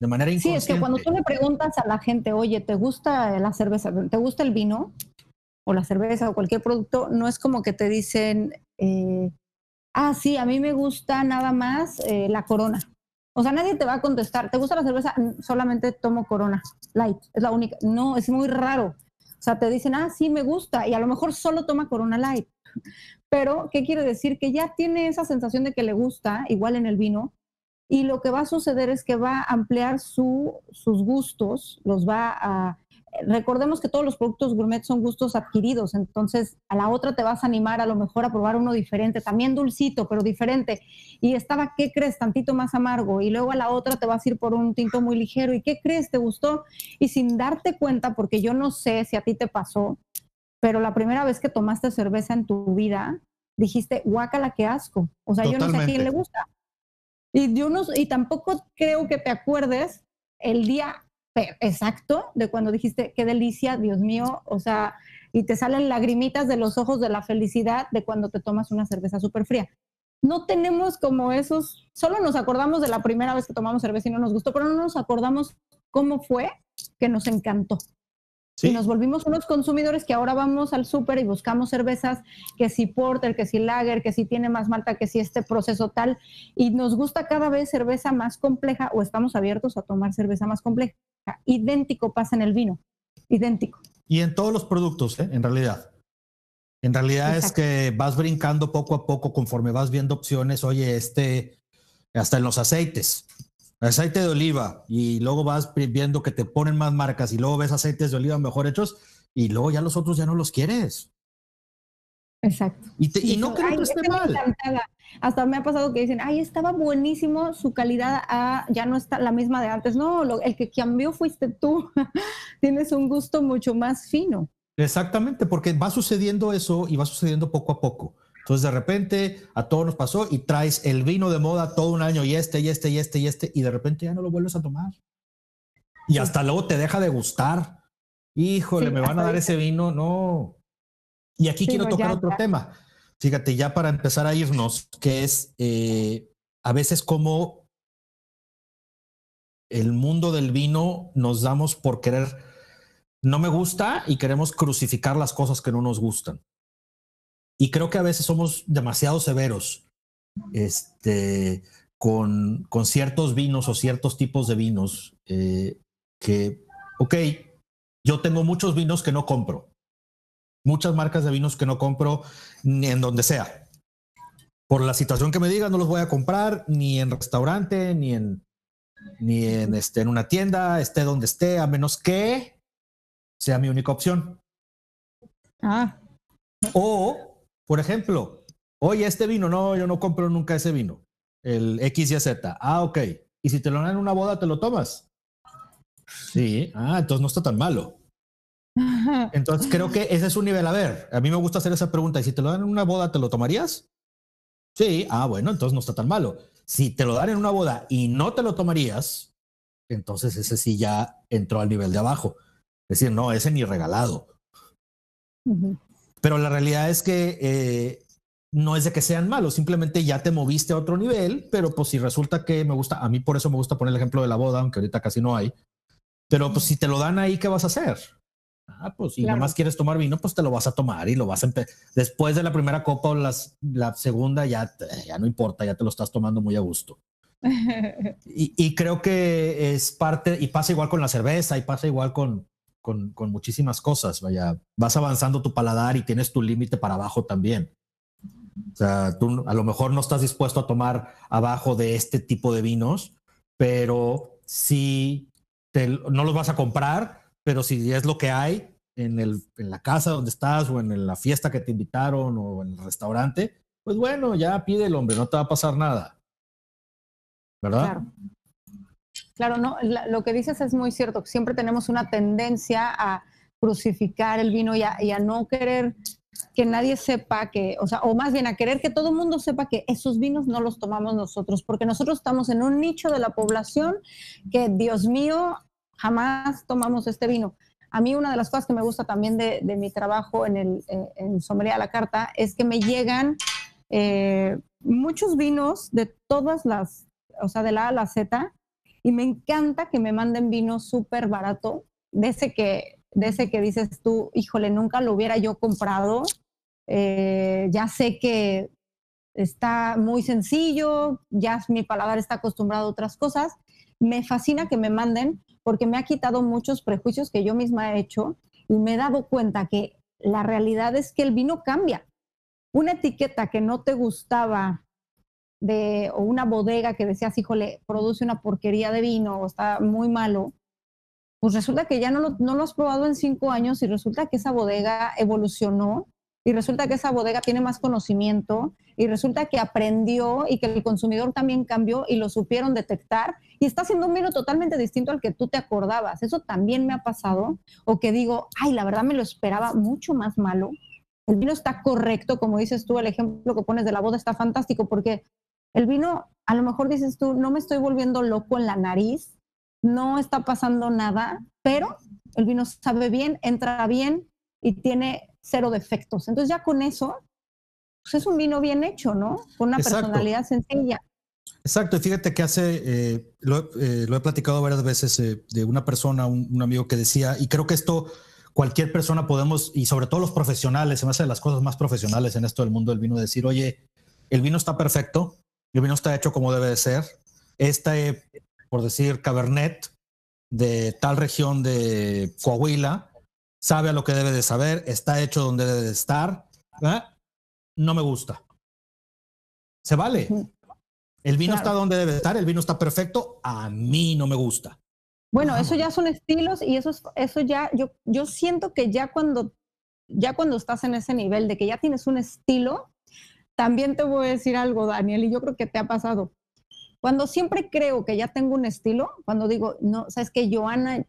de manera inconsciente. Sí, es que cuando tú le preguntas a la gente, oye, ¿te gusta la cerveza? ¿Te gusta el vino? O la cerveza o cualquier producto, no es como que te dicen, eh, ah, sí, a mí me gusta nada más eh, la corona. O sea, nadie te va a contestar, ¿te gusta la cerveza? Solamente tomo Corona Light, es la única. No, es muy raro. O sea, te dicen, ah, sí, me gusta, y a lo mejor solo toma Corona Light. Pero, ¿qué quiere decir? Que ya tiene esa sensación de que le gusta, igual en el vino, y lo que va a suceder es que va a ampliar su, sus gustos, los va a recordemos que todos los productos gourmet son gustos adquiridos, entonces a la otra te vas a animar a lo mejor a probar uno diferente, también dulcito, pero diferente. Y estaba, ¿qué crees? Tantito más amargo. Y luego a la otra te vas a ir por un tinto muy ligero. ¿Y qué crees? ¿Te gustó? Y sin darte cuenta, porque yo no sé si a ti te pasó, pero la primera vez que tomaste cerveza en tu vida, dijiste, guácala, qué asco. O sea, yo no sé a quién le gusta. Y yo no, y tampoco creo que te acuerdes el día exacto de cuando dijiste, qué delicia, Dios mío, o sea, y te salen lagrimitas de los ojos de la felicidad de cuando te tomas una cerveza súper fría. No tenemos como esos, solo nos acordamos de la primera vez que tomamos cerveza y no nos gustó, pero no nos acordamos cómo fue que nos encantó. Y nos volvimos unos consumidores que ahora vamos al súper y buscamos cervezas, que si porter, que si lager, que si tiene más malta, que si este proceso tal, y nos gusta cada vez cerveza más compleja o estamos abiertos a tomar cerveza más compleja. Idéntico pasa en el vino, idéntico. Y en todos los productos, ¿eh? en realidad. En realidad es que vas brincando poco a poco conforme vas viendo opciones. Oye, este, hasta en los aceites, aceite de oliva, y luego vas viendo que te ponen más marcas y luego ves aceites de oliva mejor hechos y luego ya los otros ya no los quieres. Exacto. Y, no creo que esté mal. Hasta me ha pasado que dicen, ay, estaba buenísimo, su calidad ah, ya no está la misma de antes. No, el que cambió fuiste tú. Tienes un gusto mucho más fino. Exactamente, porque va sucediendo eso y va sucediendo poco a poco. Entonces de repente a todos nos pasó y traes el vino de moda todo un año y este y este y este y este y de repente ya no lo vuelves a tomar. Y hasta luego te deja de gustar. Híjole, me van a dar ese vino. No. Y aquí quiero tocar otro tema. Fíjate, ya para empezar a irnos, que es eh, a veces como el mundo del vino nos damos por querer, no me gusta y queremos crucificar las cosas que no nos gustan. Y creo que a veces somos demasiado severos este, con, con ciertos vinos o ciertos tipos de vinos eh, que, ok, yo tengo muchos vinos que no compro muchas marcas de vinos que no compro ni en donde sea. Por la situación que me digan, no los voy a comprar ni en restaurante, ni en, ni en, este, en una tienda, esté donde esté, a menos que sea mi única opción. Ah. O, por ejemplo, oye, este vino, no, yo no compro nunca ese vino, el X y Z. Ah, ok. Y si te lo dan en una boda, ¿te lo tomas? Sí. Ah, entonces no está tan malo. Entonces creo que ese es un nivel. A ver, a mí me gusta hacer esa pregunta. ¿Y si te lo dan en una boda, te lo tomarías? Sí. Ah, bueno, entonces no está tan malo. Si te lo dan en una boda y no te lo tomarías, entonces ese sí ya entró al nivel de abajo. Es decir, no, ese ni regalado. Pero la realidad es que eh, no es de que sean malos, simplemente ya te moviste a otro nivel, pero pues si resulta que me gusta, a mí por eso me gusta poner el ejemplo de la boda, aunque ahorita casi no hay, pero pues si te lo dan ahí, ¿qué vas a hacer? Ah, pues si nada más quieres tomar vino, pues te lo vas a tomar y lo vas a. Después de la primera copa o las, la segunda, ya, ya no importa, ya te lo estás tomando muy a gusto. y, y, creo que es parte, y pasa igual con la cerveza, y pasa igual con, con, con muchísimas cosas. Vaya, vas avanzando tu paladar y tienes tu límite para abajo también. O sea, tú a lo mejor no estás dispuesto a tomar abajo de este tipo de vinos, pero sí no los vas a comprar, pero si es lo que hay en, el, en la casa donde estás o en la fiesta que te invitaron o en el restaurante, pues bueno, ya pide el hombre, no te va a pasar nada. ¿Verdad? Claro. Claro, no, lo que dices es muy cierto. Siempre tenemos una tendencia a crucificar el vino y a, y a, no querer que nadie sepa que, o sea, o más bien a querer que todo el mundo sepa que esos vinos no los tomamos nosotros, porque nosotros estamos en un nicho de la población que, Dios mío, jamás tomamos este vino. A mí una de las cosas que me gusta también de, de mi trabajo en el eh, en Sommelier a la Carta es que me llegan eh, muchos vinos de todas las, o sea, de la A a la Z, y me encanta que me manden vino súper barato, de ese que de que dices tú, híjole, nunca lo hubiera yo comprado. Eh, ya sé que está muy sencillo, ya mi paladar está acostumbrado a otras cosas. Me fascina que me manden porque me ha quitado muchos prejuicios que yo misma he hecho y me he dado cuenta que la realidad es que el vino cambia. Una etiqueta que no te gustaba de, o una bodega que decías, híjole, produce una porquería de vino o está muy malo, pues resulta que ya no lo, no lo has probado en cinco años y resulta que esa bodega evolucionó y resulta que esa bodega tiene más conocimiento y resulta que aprendió y que el consumidor también cambió y lo supieron detectar y está haciendo un vino totalmente distinto al que tú te acordabas. Eso también me ha pasado o que digo, ay, la verdad me lo esperaba mucho más malo. El vino está correcto, como dices tú, el ejemplo que pones de la boda está fantástico porque el vino, a lo mejor dices tú, no me estoy volviendo loco en la nariz, no está pasando nada, pero el vino sabe bien, entra bien y tiene cero defectos. Entonces ya con eso, pues es un vino bien hecho, ¿no? Con una personalidad sencilla. Exacto, y fíjate que hace, eh, eh, lo, he platicado varias veces eh, de una persona, un, amigo que decía, y creo que esto cualquier persona podemos, y sobre todo los profesionales, se me hace de las cosas más profesionales en esto del mundo del vino, decir, oye, el vino está perfecto, el vino está hecho como debe de ser, este por decir, Cabernet de tal región de Coahuila, sabe a lo que debe de saber, está hecho donde debe de estar, no me gusta. Se vale. El vino está donde debe estar, el vino está perfecto, a mí no me gusta. Bueno, eso ya son estilos y eso, eso ya, yo, yo siento que ya cuando, ya cuando estás en ese nivel de que ya tienes un estilo, también te voy a decir algo, Daniel, y yo creo que te ha pasado. Cuando siempre creo que ya tengo un estilo, cuando digo, no, sabes que Joana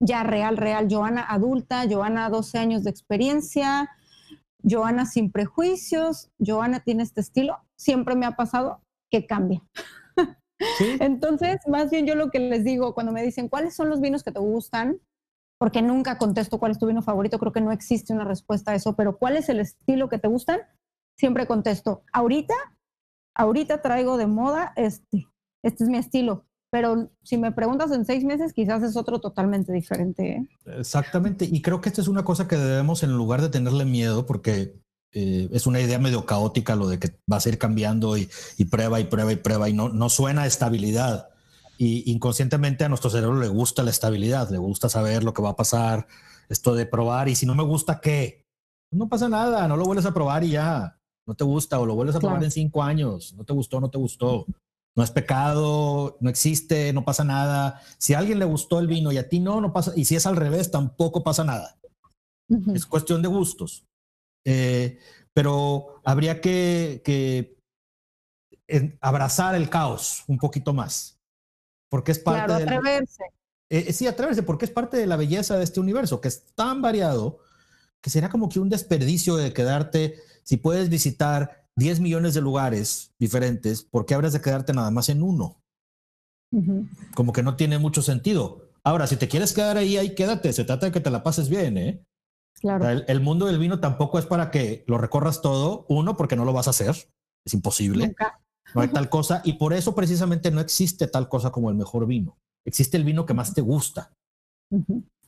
ya real, real, Joana adulta, Joana 12 años de experiencia, Joana sin prejuicios, Joana tiene este estilo, siempre me ha pasado que cambia. Entonces, más bien yo lo que les digo cuando me dicen, ¿cuáles son los vinos que te gustan? Porque nunca contesto cuál es tu vino favorito, creo que no existe una respuesta a eso, pero ¿cuál es el estilo que te gustan? Siempre contesto, ahorita, ahorita traigo de moda este, este es mi estilo. Pero si me preguntas en seis meses, quizás es otro totalmente diferente. ¿eh? Exactamente. Y creo que esta es una cosa que debemos, en lugar de tenerle miedo, porque eh, es una idea medio caótica lo de que vas a ir cambiando y, prueba y prueba y prueba y no, no suena a estabilidad. Y inconscientemente a nuestro cerebro le gusta la estabilidad, le gusta saber lo que va a pasar, esto de probar y si no me gusta, ¿qué? No pasa nada, no lo vuelves a probar y ya. No te gusta o lo vuelves a probar en cinco años. No te gustó, no te gustó. No es pecado, no existe, no pasa nada. Si a alguien le gustó el vino y a ti no, no pasa. Y si es al revés, tampoco pasa nada. Es cuestión de gustos. Eh, pero habría que, abrazar el caos un poquito más. Porque es parte claro, atreverse. Eh, eh, sí, atreverse, porque es parte de la belleza de este universo, que es tan variado que será como que un desperdicio de quedarte, si puedes visitar 10 millones de lugares diferentes, ¿por qué habrías de quedarte nada más en uno? Como que no tiene mucho sentido. Ahora, si te quieres quedar ahí, ahí quédate. Se trata de que te la pases bien, ¿eh? Claro. el, mundo del vino tampoco es para que lo recorras todo. Uno, porque no lo vas a hacer. Es imposible. No hay tal cosa. Y por eso precisamente no existe tal cosa como el mejor vino. Existe el vino que más te gusta.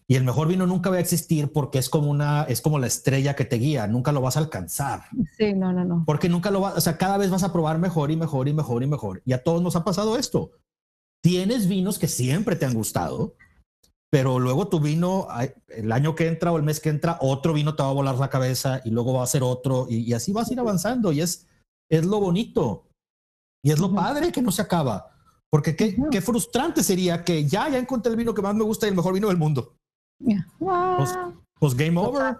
Y el mejor vino nunca va a existir porque es como una, es como la estrella que te guía, nunca lo vas a alcanzar. Sí, no, no, no. Porque nunca lo vas, o sea, cada vez vas a probar mejor y mejor y mejor y mejor. Y a todos nos ha pasado esto. Tienes vinos que siempre te han gustado, pero luego tu vino, el año que entra o el mes que entra, otro vino te va a volar la cabeza y luego va a ser otro y, así vas a ir avanzando y es, es lo bonito y es lo padre que no se acaba. Porque qué, qué frustrante sería que ya, ya encontré el vino que más me gusta y el mejor vino del mundo. Pues, pues, game over.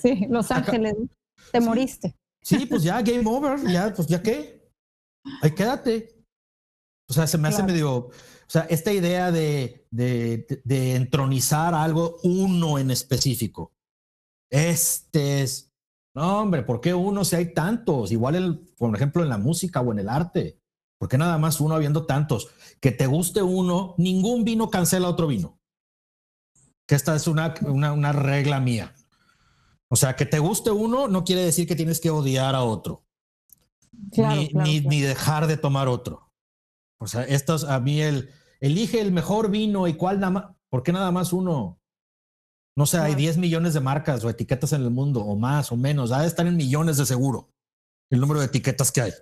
Sí, Los Ángeles. Te moriste. Sí, pues ya game over. Ya, pues ya qué. Ahí quédate. O sea, se me hace medio. O sea, esta idea de, de, de, entronizar algo, uno en específico. Este es. No, hombre, ¿por qué uno si hay tantos? Igual, el, por ejemplo, en la música o en el arte. ¿Por qué nada más uno habiendo tantos? Que te guste uno, ningún vino cancela otro vino que esta es una, una, regla mía. O sea, que te guste uno no quiere decir que tienes que odiar a otro. ni, ni, dejar de tomar otro. O sea, esto es a mí el, elige el mejor vino y cuál nada más, ¿por qué nada más uno? No sé, hay 10 millones de marcas o etiquetas en el mundo, o más o menos, ha de estar en millones de seguro el número de etiquetas que hay.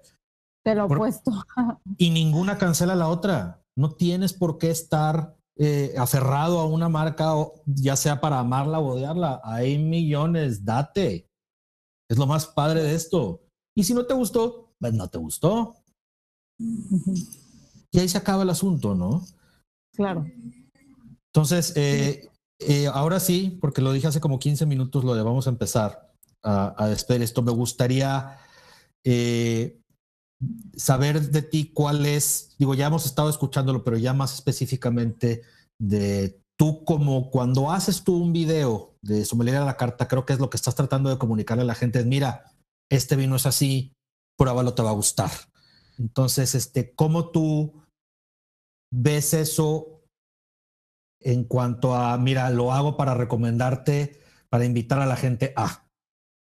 Te lo he puesto. y ninguna cancela la otra. No tienes por qué estar eh, aferrado a una marca, ya sea para amarla o odiarla. Hay millones, date. Es lo más padre de esto. Y si no te gustó, pues no te gustó. Y ahí se acaba el asunto, ¿no? Claro. Entonces, eh, eh, ahora sí, porque lo dije hace como 15 minutos, lo de vamos a empezar a, a despedir esto. Me gustaría saber de ti cuál es, digo, ya hemos estado escuchándolo, pero ya más específicamente de tú como cuando haces tú un video de sommelier a la carta, creo que es lo que estás tratando de comunicarle a la gente, es mira, este vino es así, pruébalo, te va a gustar. Entonces, este, ¿cómo tú ves eso en cuanto a, mira, lo hago para recomendarte, para invitar a la gente a?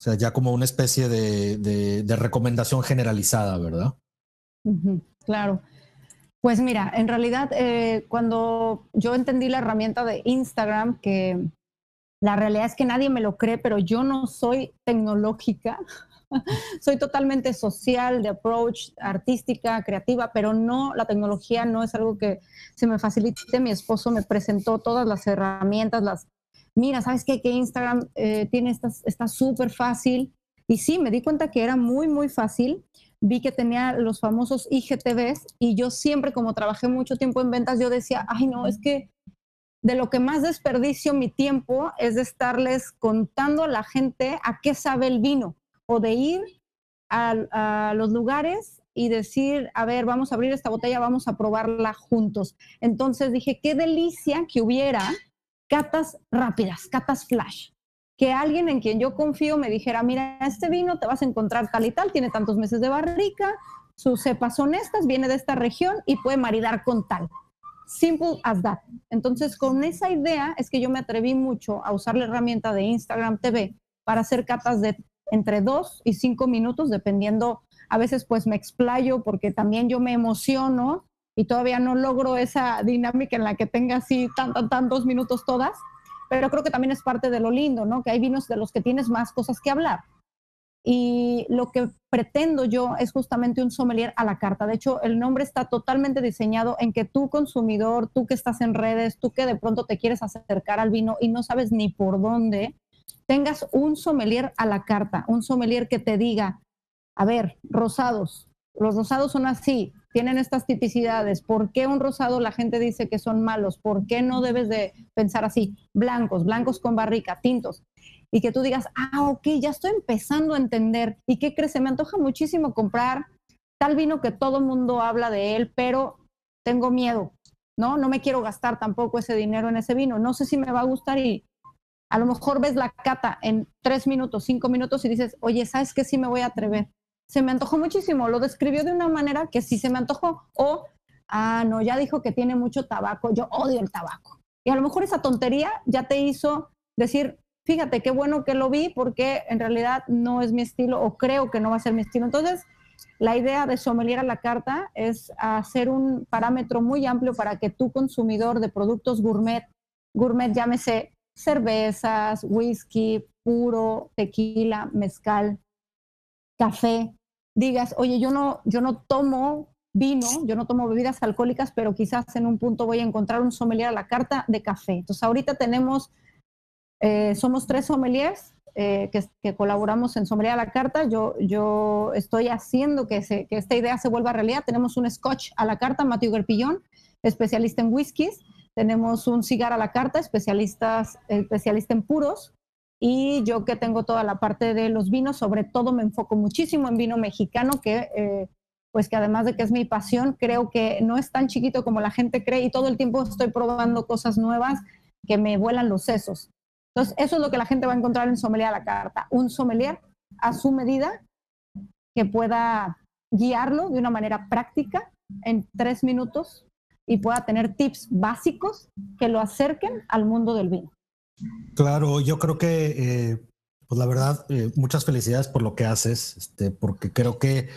Sea, ya como una especie de, de, recomendación generalizada, ¿verdad? claro. Pues mira, en realidad eh, cuando yo entendí la herramienta de Instagram, que la realidad es que nadie me lo cree, pero yo no soy tecnológica, soy totalmente social, de approach, artística, creativa, pero no, la tecnología no es algo que se me facilite. Mi esposo me presentó todas las herramientas, las mira, ¿sabes qué? Que Instagram eh, tiene estas, está súper fácil. Y sí, me di cuenta que era muy, muy fácil. Vi que tenía los famosos IGTVs y yo siempre, como trabajé mucho tiempo en ventas, yo decía, ay, no, es que de lo que más desperdicio mi tiempo es de estarles contando a la gente a qué sabe el vino o de ir a, a los lugares y decir, a ver, vamos a abrir esta botella, vamos a probarla juntos. Entonces dije, qué delicia que hubiera catas rápidas, catas flash. Que alguien en quien yo confío me dijera, mira, este vino te vas a encontrar tal y tal, tiene tantos meses de barrica, sus cepas son estas, viene de esta región y puede maridar con tal. Simple as that. Entonces, con esa idea es que yo me atreví mucho a usar la herramienta de Instagram TV para hacer catas de entre dos y cinco minutos, dependiendo, a veces pues me explayo porque también yo me emociono y todavía no logro esa dinámica en la que tenga así tantos minutos todas, pero creo que también es parte de lo lindo, ¿no? Que hay vinos de los que tienes más cosas que hablar. Y lo que pretendo yo es justamente un sommelier a la carta. De hecho, el nombre está totalmente diseñado en que tú consumidor, tú que estás en redes, tú que de pronto te quieres acercar al vino y no sabes ni por dónde, tengas un sommelier a la carta, un sommelier que te diga, a ver, rosados, los rosados son así, tienen estas tipicidades, ¿por qué un rosado la gente dice que son malos? ¿Por qué no debes de pensar así? Blancos, blancos con barrica, tintos. Y que tú digas, ah, ok, ya estoy empezando a entender. ¿Y qué crees? Se me antoja muchísimo comprar tal vino que todo mundo habla de él, pero tengo miedo, ¿no? No me quiero gastar tampoco ese dinero en ese vino. No sé si me va a gustar y a lo mejor ves la cata en tres minutos, cinco minutos y dices, oye, ¿sabes qué? Sí me voy a atrever. Se me antojó muchísimo. Lo describió de una manera que sí se me antojó. O, ah, no, ya dijo que tiene mucho tabaco. Yo odio el tabaco. Y a lo mejor esa tontería ya te hizo decir, fíjate qué bueno que lo vi porque en realidad no es mi estilo o creo que no va a ser mi estilo. Entonces, la idea de sommelier a la carta es hacer un parámetro muy amplio para que tu consumidor de productos gourmet, gourmet llámese cervezas, whisky, puro, tequila, mezcal, café, digas, oye, yo no, yo no tomo vino, yo no tomo bebidas alcohólicas, pero quizás en un punto voy a encontrar un sommelier a la carta de café. Entonces ahorita tenemos, eh, somos tres sommeliers eh, que, colaboramos en Sombría a la Carta. Yo, yo estoy haciendo que, que, esta idea se vuelva realidad. Tenemos un Scotch a la carta, Matthew Gerpillón, especialista en whiskies. Tenemos un cigar a la carta, especialistas, especialista en puros. Y yo que tengo toda la parte de los vinos, sobre todo me enfoco muchísimo en vino mexicano, que eh, pues que además de que es mi pasión, creo que no es tan chiquito como la gente cree y todo el tiempo estoy probando cosas nuevas que me vuelan los sesos. Entonces, eso es lo que la gente va a encontrar en Sommelier a la carta. Un sommelier a su medida que pueda guiarlo de una manera práctica en tres minutos y pueda tener tips básicos que lo acerquen al mundo del vino. Claro, yo creo que, eh, pues la verdad, eh, muchas felicidades por lo que haces, este, porque creo que,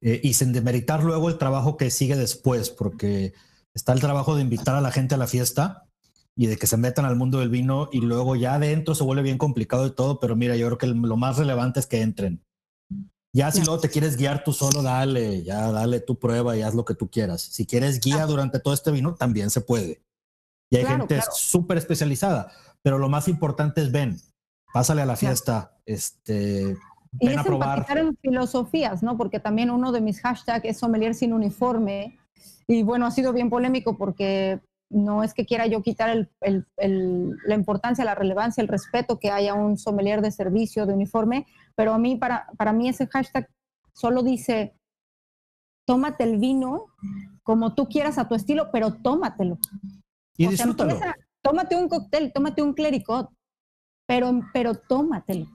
eh, y sin demeritar luego el trabajo que sigue después, porque está el trabajo de invitar a la gente a la fiesta, y de que se metan al mundo del vino y luego ya adentro se vuelve bien complicado y todo, pero mira, yo creo que lo más relevante es que entren. Ya si luego te quieres guiar tú solo, dale, ya dale tu prueba y haz lo que tú quieras. Si quieres guía durante todo este vino, también se puede. Y hay gente súper especializada, pero lo más importante es ven, pásale a la fiesta, este, y ven a probar. en filosofías, ¿no? Porque también uno de mis hashtags es sommelier sin uniforme. Y bueno, ha sido bien polémico porque no es que quiera yo quitar la importancia, la relevancia, el respeto que haya un sommelier de servicio, de uniforme, pero a mí, para, para mí ese hashtag solo dice, tómate el vino como tú quieras a tu estilo, pero tómatelo. Y disfrútalo. Tómate un cóctel, tómate un clericot, pero, pero tómatelo.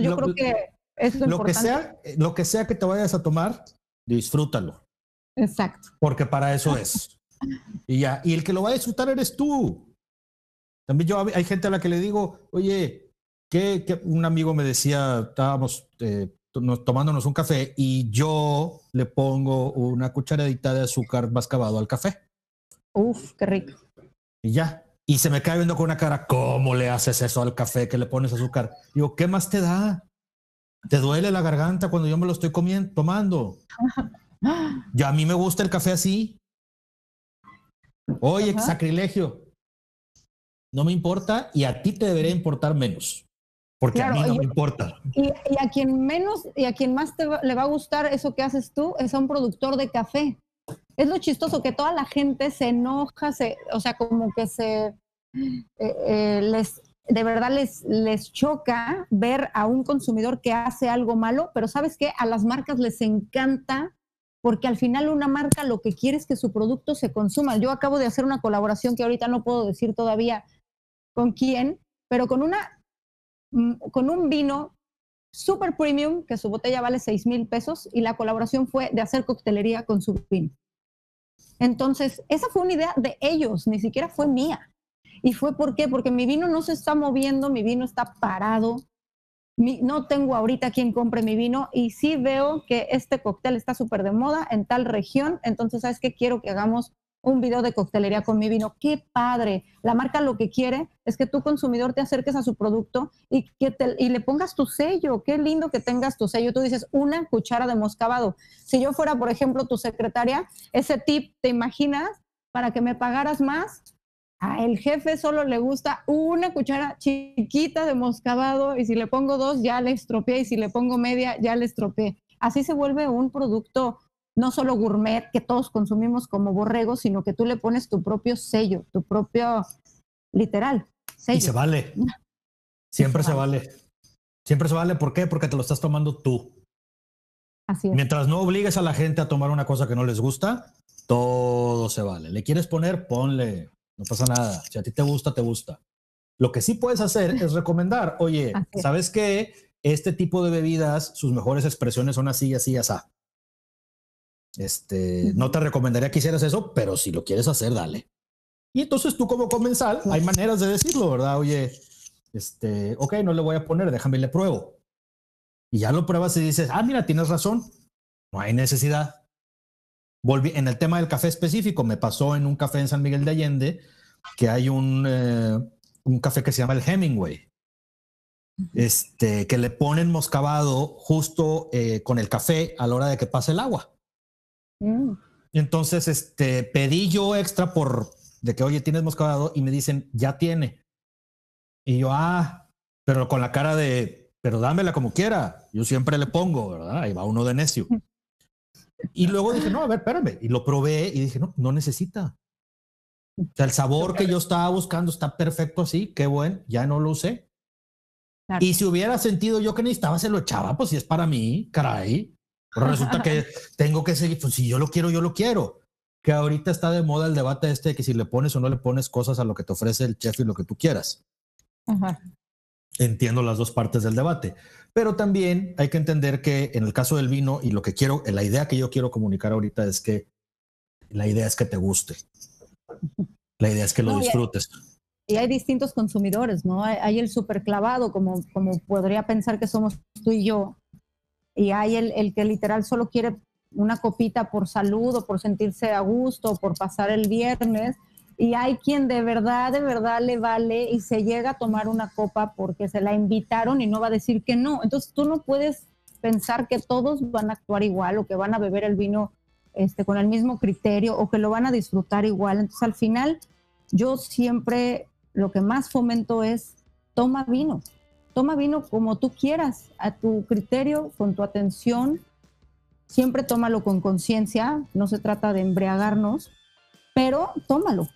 yo creo que eso es lo Que sea, lo que sea que te vayas a tomar, disfrútalo. Exacto. Porque para eso es. Y ya, y el que lo va a disfrutar eres tú. También yo hay gente a la que le digo, oye, que, un amigo me decía, estábamos eh, tomándonos un café y yo le pongo una cucharadita de azúcar mascabado al café. Uf, qué rico. Y ya. Y se me cae viendo con una cara, ¿cómo le haces eso al café que le pones azúcar? Digo, ¿qué más te da? ¿Te duele la garganta cuando yo me lo estoy comiendo, tomando? Ya a mí me gusta el café así. Oye, sacrilegio. No me importa y a ti te debería importar menos. Porque a mí no me importa. Y, a quien menos y a quien más le va a gustar eso que haces tú es a un productor de café. Es lo chistoso que toda la gente se enoja, se, o sea, como que se eh, eh, les de verdad les, les choca ver a un consumidor que hace algo malo, pero sabes que a las marcas les encanta porque al final una marca lo que quiere es que su producto se consuma. Yo acabo de hacer una colaboración que ahorita no puedo decir todavía con quién, pero con una mm, con un vino super premium que su botella vale 6 mil pesos y la colaboración fue de hacer coctelería con su vino. Entonces, esa fue una idea de ellos, ni siquiera fue mía. ¿Y fue por qué? Porque mi vino no se está moviendo, mi vino está parado, no tengo ahorita quien compre mi vino y sí veo que este cóctel está súper de moda en tal región, entonces, ¿sabes qué? Quiero que hagamos un video de coctelería con mi vino. ¡Qué padre! La marca lo que quiere es que tu consumidor te acerques a su producto y que y le pongas tu sello. Qué lindo que tengas tu sello. Tú dices una cuchara de moscabado. Si yo fuera, por ejemplo, tu secretaria, ese tip, ¿te imaginas? Para que me pagaras más, A el jefe solo le gusta una cuchara chiquita de moscabado y si le pongo dos ya le estropeé y si le pongo media ya le estropeé. Así se vuelve un producto no solo gourmet que todos consumimos como borregos, sino que tú le pones tu propio sello, tu propio literal. Y se vale. Siempre se vale. Siempre se vale. ¿Por qué? Porque te lo estás tomando tú. Así es. Mientras no obligues a la gente a tomar una cosa que no les gusta, todo se vale. ¿Le quieres poner? Ponle. No pasa nada. Si a ti te gusta, te gusta. Lo que sí puedes hacer es recomendar, oye, ¿sabes qué? Este tipo de bebidas, sus mejores expresiones son así, así, así. Este, no te recomendaría que hicieras eso, pero si lo quieres hacer, dale. Y entonces tú como comensal, hay maneras de decirlo, ¿verdad? Oye, este, ok, no le voy a poner, déjame le pruebo. Y ya lo pruebas y dices, ah, mira, tienes razón, no hay necesidad. Volví, en el tema del café específico, me pasó en un café en San Miguel de Allende que hay un, eh, un café que se llama el Hemingway, este, que le ponen moscabado justo eh, con el café a la hora de que pase el agua. Mm. Entonces, este, pedí yo extra por de que, oye, tienes moscabado y me dicen, ya tiene. Y yo, ah, pero con la cara de, pero dámela como quiera. Yo siempre le pongo, ¿verdad? Ahí va uno de necio. Y luego dije, no, a ver, espérame. Y lo probé y dije, no, no necesita. O sea, el sabor que yo estaba buscando está perfecto así, qué bueno, ya no lo usé. Y si hubiera sentido yo que necesitaba, se lo echaba, pues si es para mí, caray. Pero resulta que tengo que seguir, pues si yo lo quiero, yo lo quiero. Que ahorita está de moda el debate este de que si le pones o no le pones cosas a lo que te ofrece el chef y lo que tú quieras. Entiendo las dos partes del debate. Pero también hay que entender que en el caso del vino y lo que quiero, la idea que yo quiero comunicar ahorita es que la idea es que te guste. La idea es que lo disfrutes. Y hay distintos consumidores, ¿no? Hay, el superclavado, como, como podría pensar que somos tú y yo, y hay el, el, que literal solo quiere una copita por salud o por sentirse a gusto o por pasar el viernes. Y hay quien de verdad, de verdad le vale y se llega a tomar una copa porque se la invitaron y no va a decir que no. Entonces tú no puedes pensar que todos van a actuar igual o que van a beber el vino este, con el mismo criterio o que lo van a disfrutar igual. Entonces al final yo siempre lo que más fomento es toma vino, toma vino como tú quieras, a tu criterio, con tu atención. Siempre tómalo con conciencia, no se trata de embriagarnos, pero tómalo.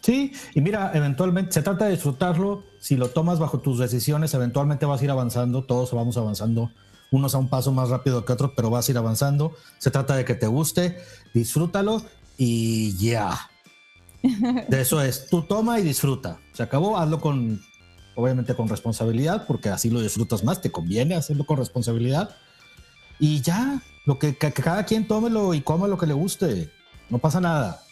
Sí, y mira, eventualmente se trata de disfrutarlo. Si lo tomas bajo tus decisiones, eventualmente vas a ir avanzando, todos vamos avanzando, unos a un paso más rápido que otros, pero vas a ir avanzando. Se trata de que te guste, disfrútalo y ya. De eso es, tú toma y disfruta. Se acabó, hazlo con obviamente con responsabilidad, porque así lo disfrutas más, te conviene hacerlo con responsabilidad. Y ya, lo que, cada quien tómelo y coma lo que le guste, no pasa nada.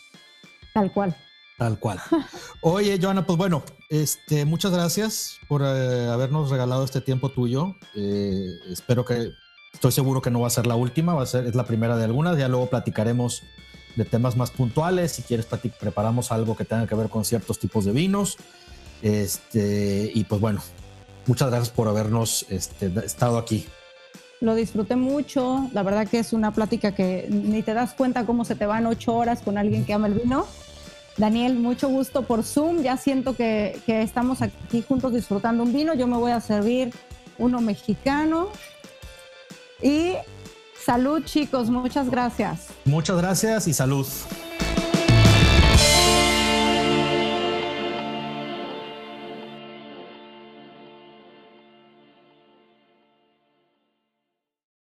Tal cual. Tal cual. Oye, Joana, pues bueno, este, muchas gracias por eh, habernos regalado este tiempo tuyo. Eh, espero que, estoy seguro que no va a ser la última, va a ser, es la primera de algunas. Ya luego platicaremos de temas más puntuales. Si quieres, preparamos algo que tenga que ver con ciertos tipos de vinos. Este, y pues bueno, muchas gracias por habernos este, estado aquí. Lo disfruté mucho, la verdad que es una plática que ni te das cuenta cómo se te van ocho horas con alguien que ama el vino. Daniel, mucho gusto por Zoom, ya siento que, que estamos aquí juntos disfrutando un vino, yo me voy a servir uno mexicano y salud chicos, muchas gracias. Muchas gracias y salud.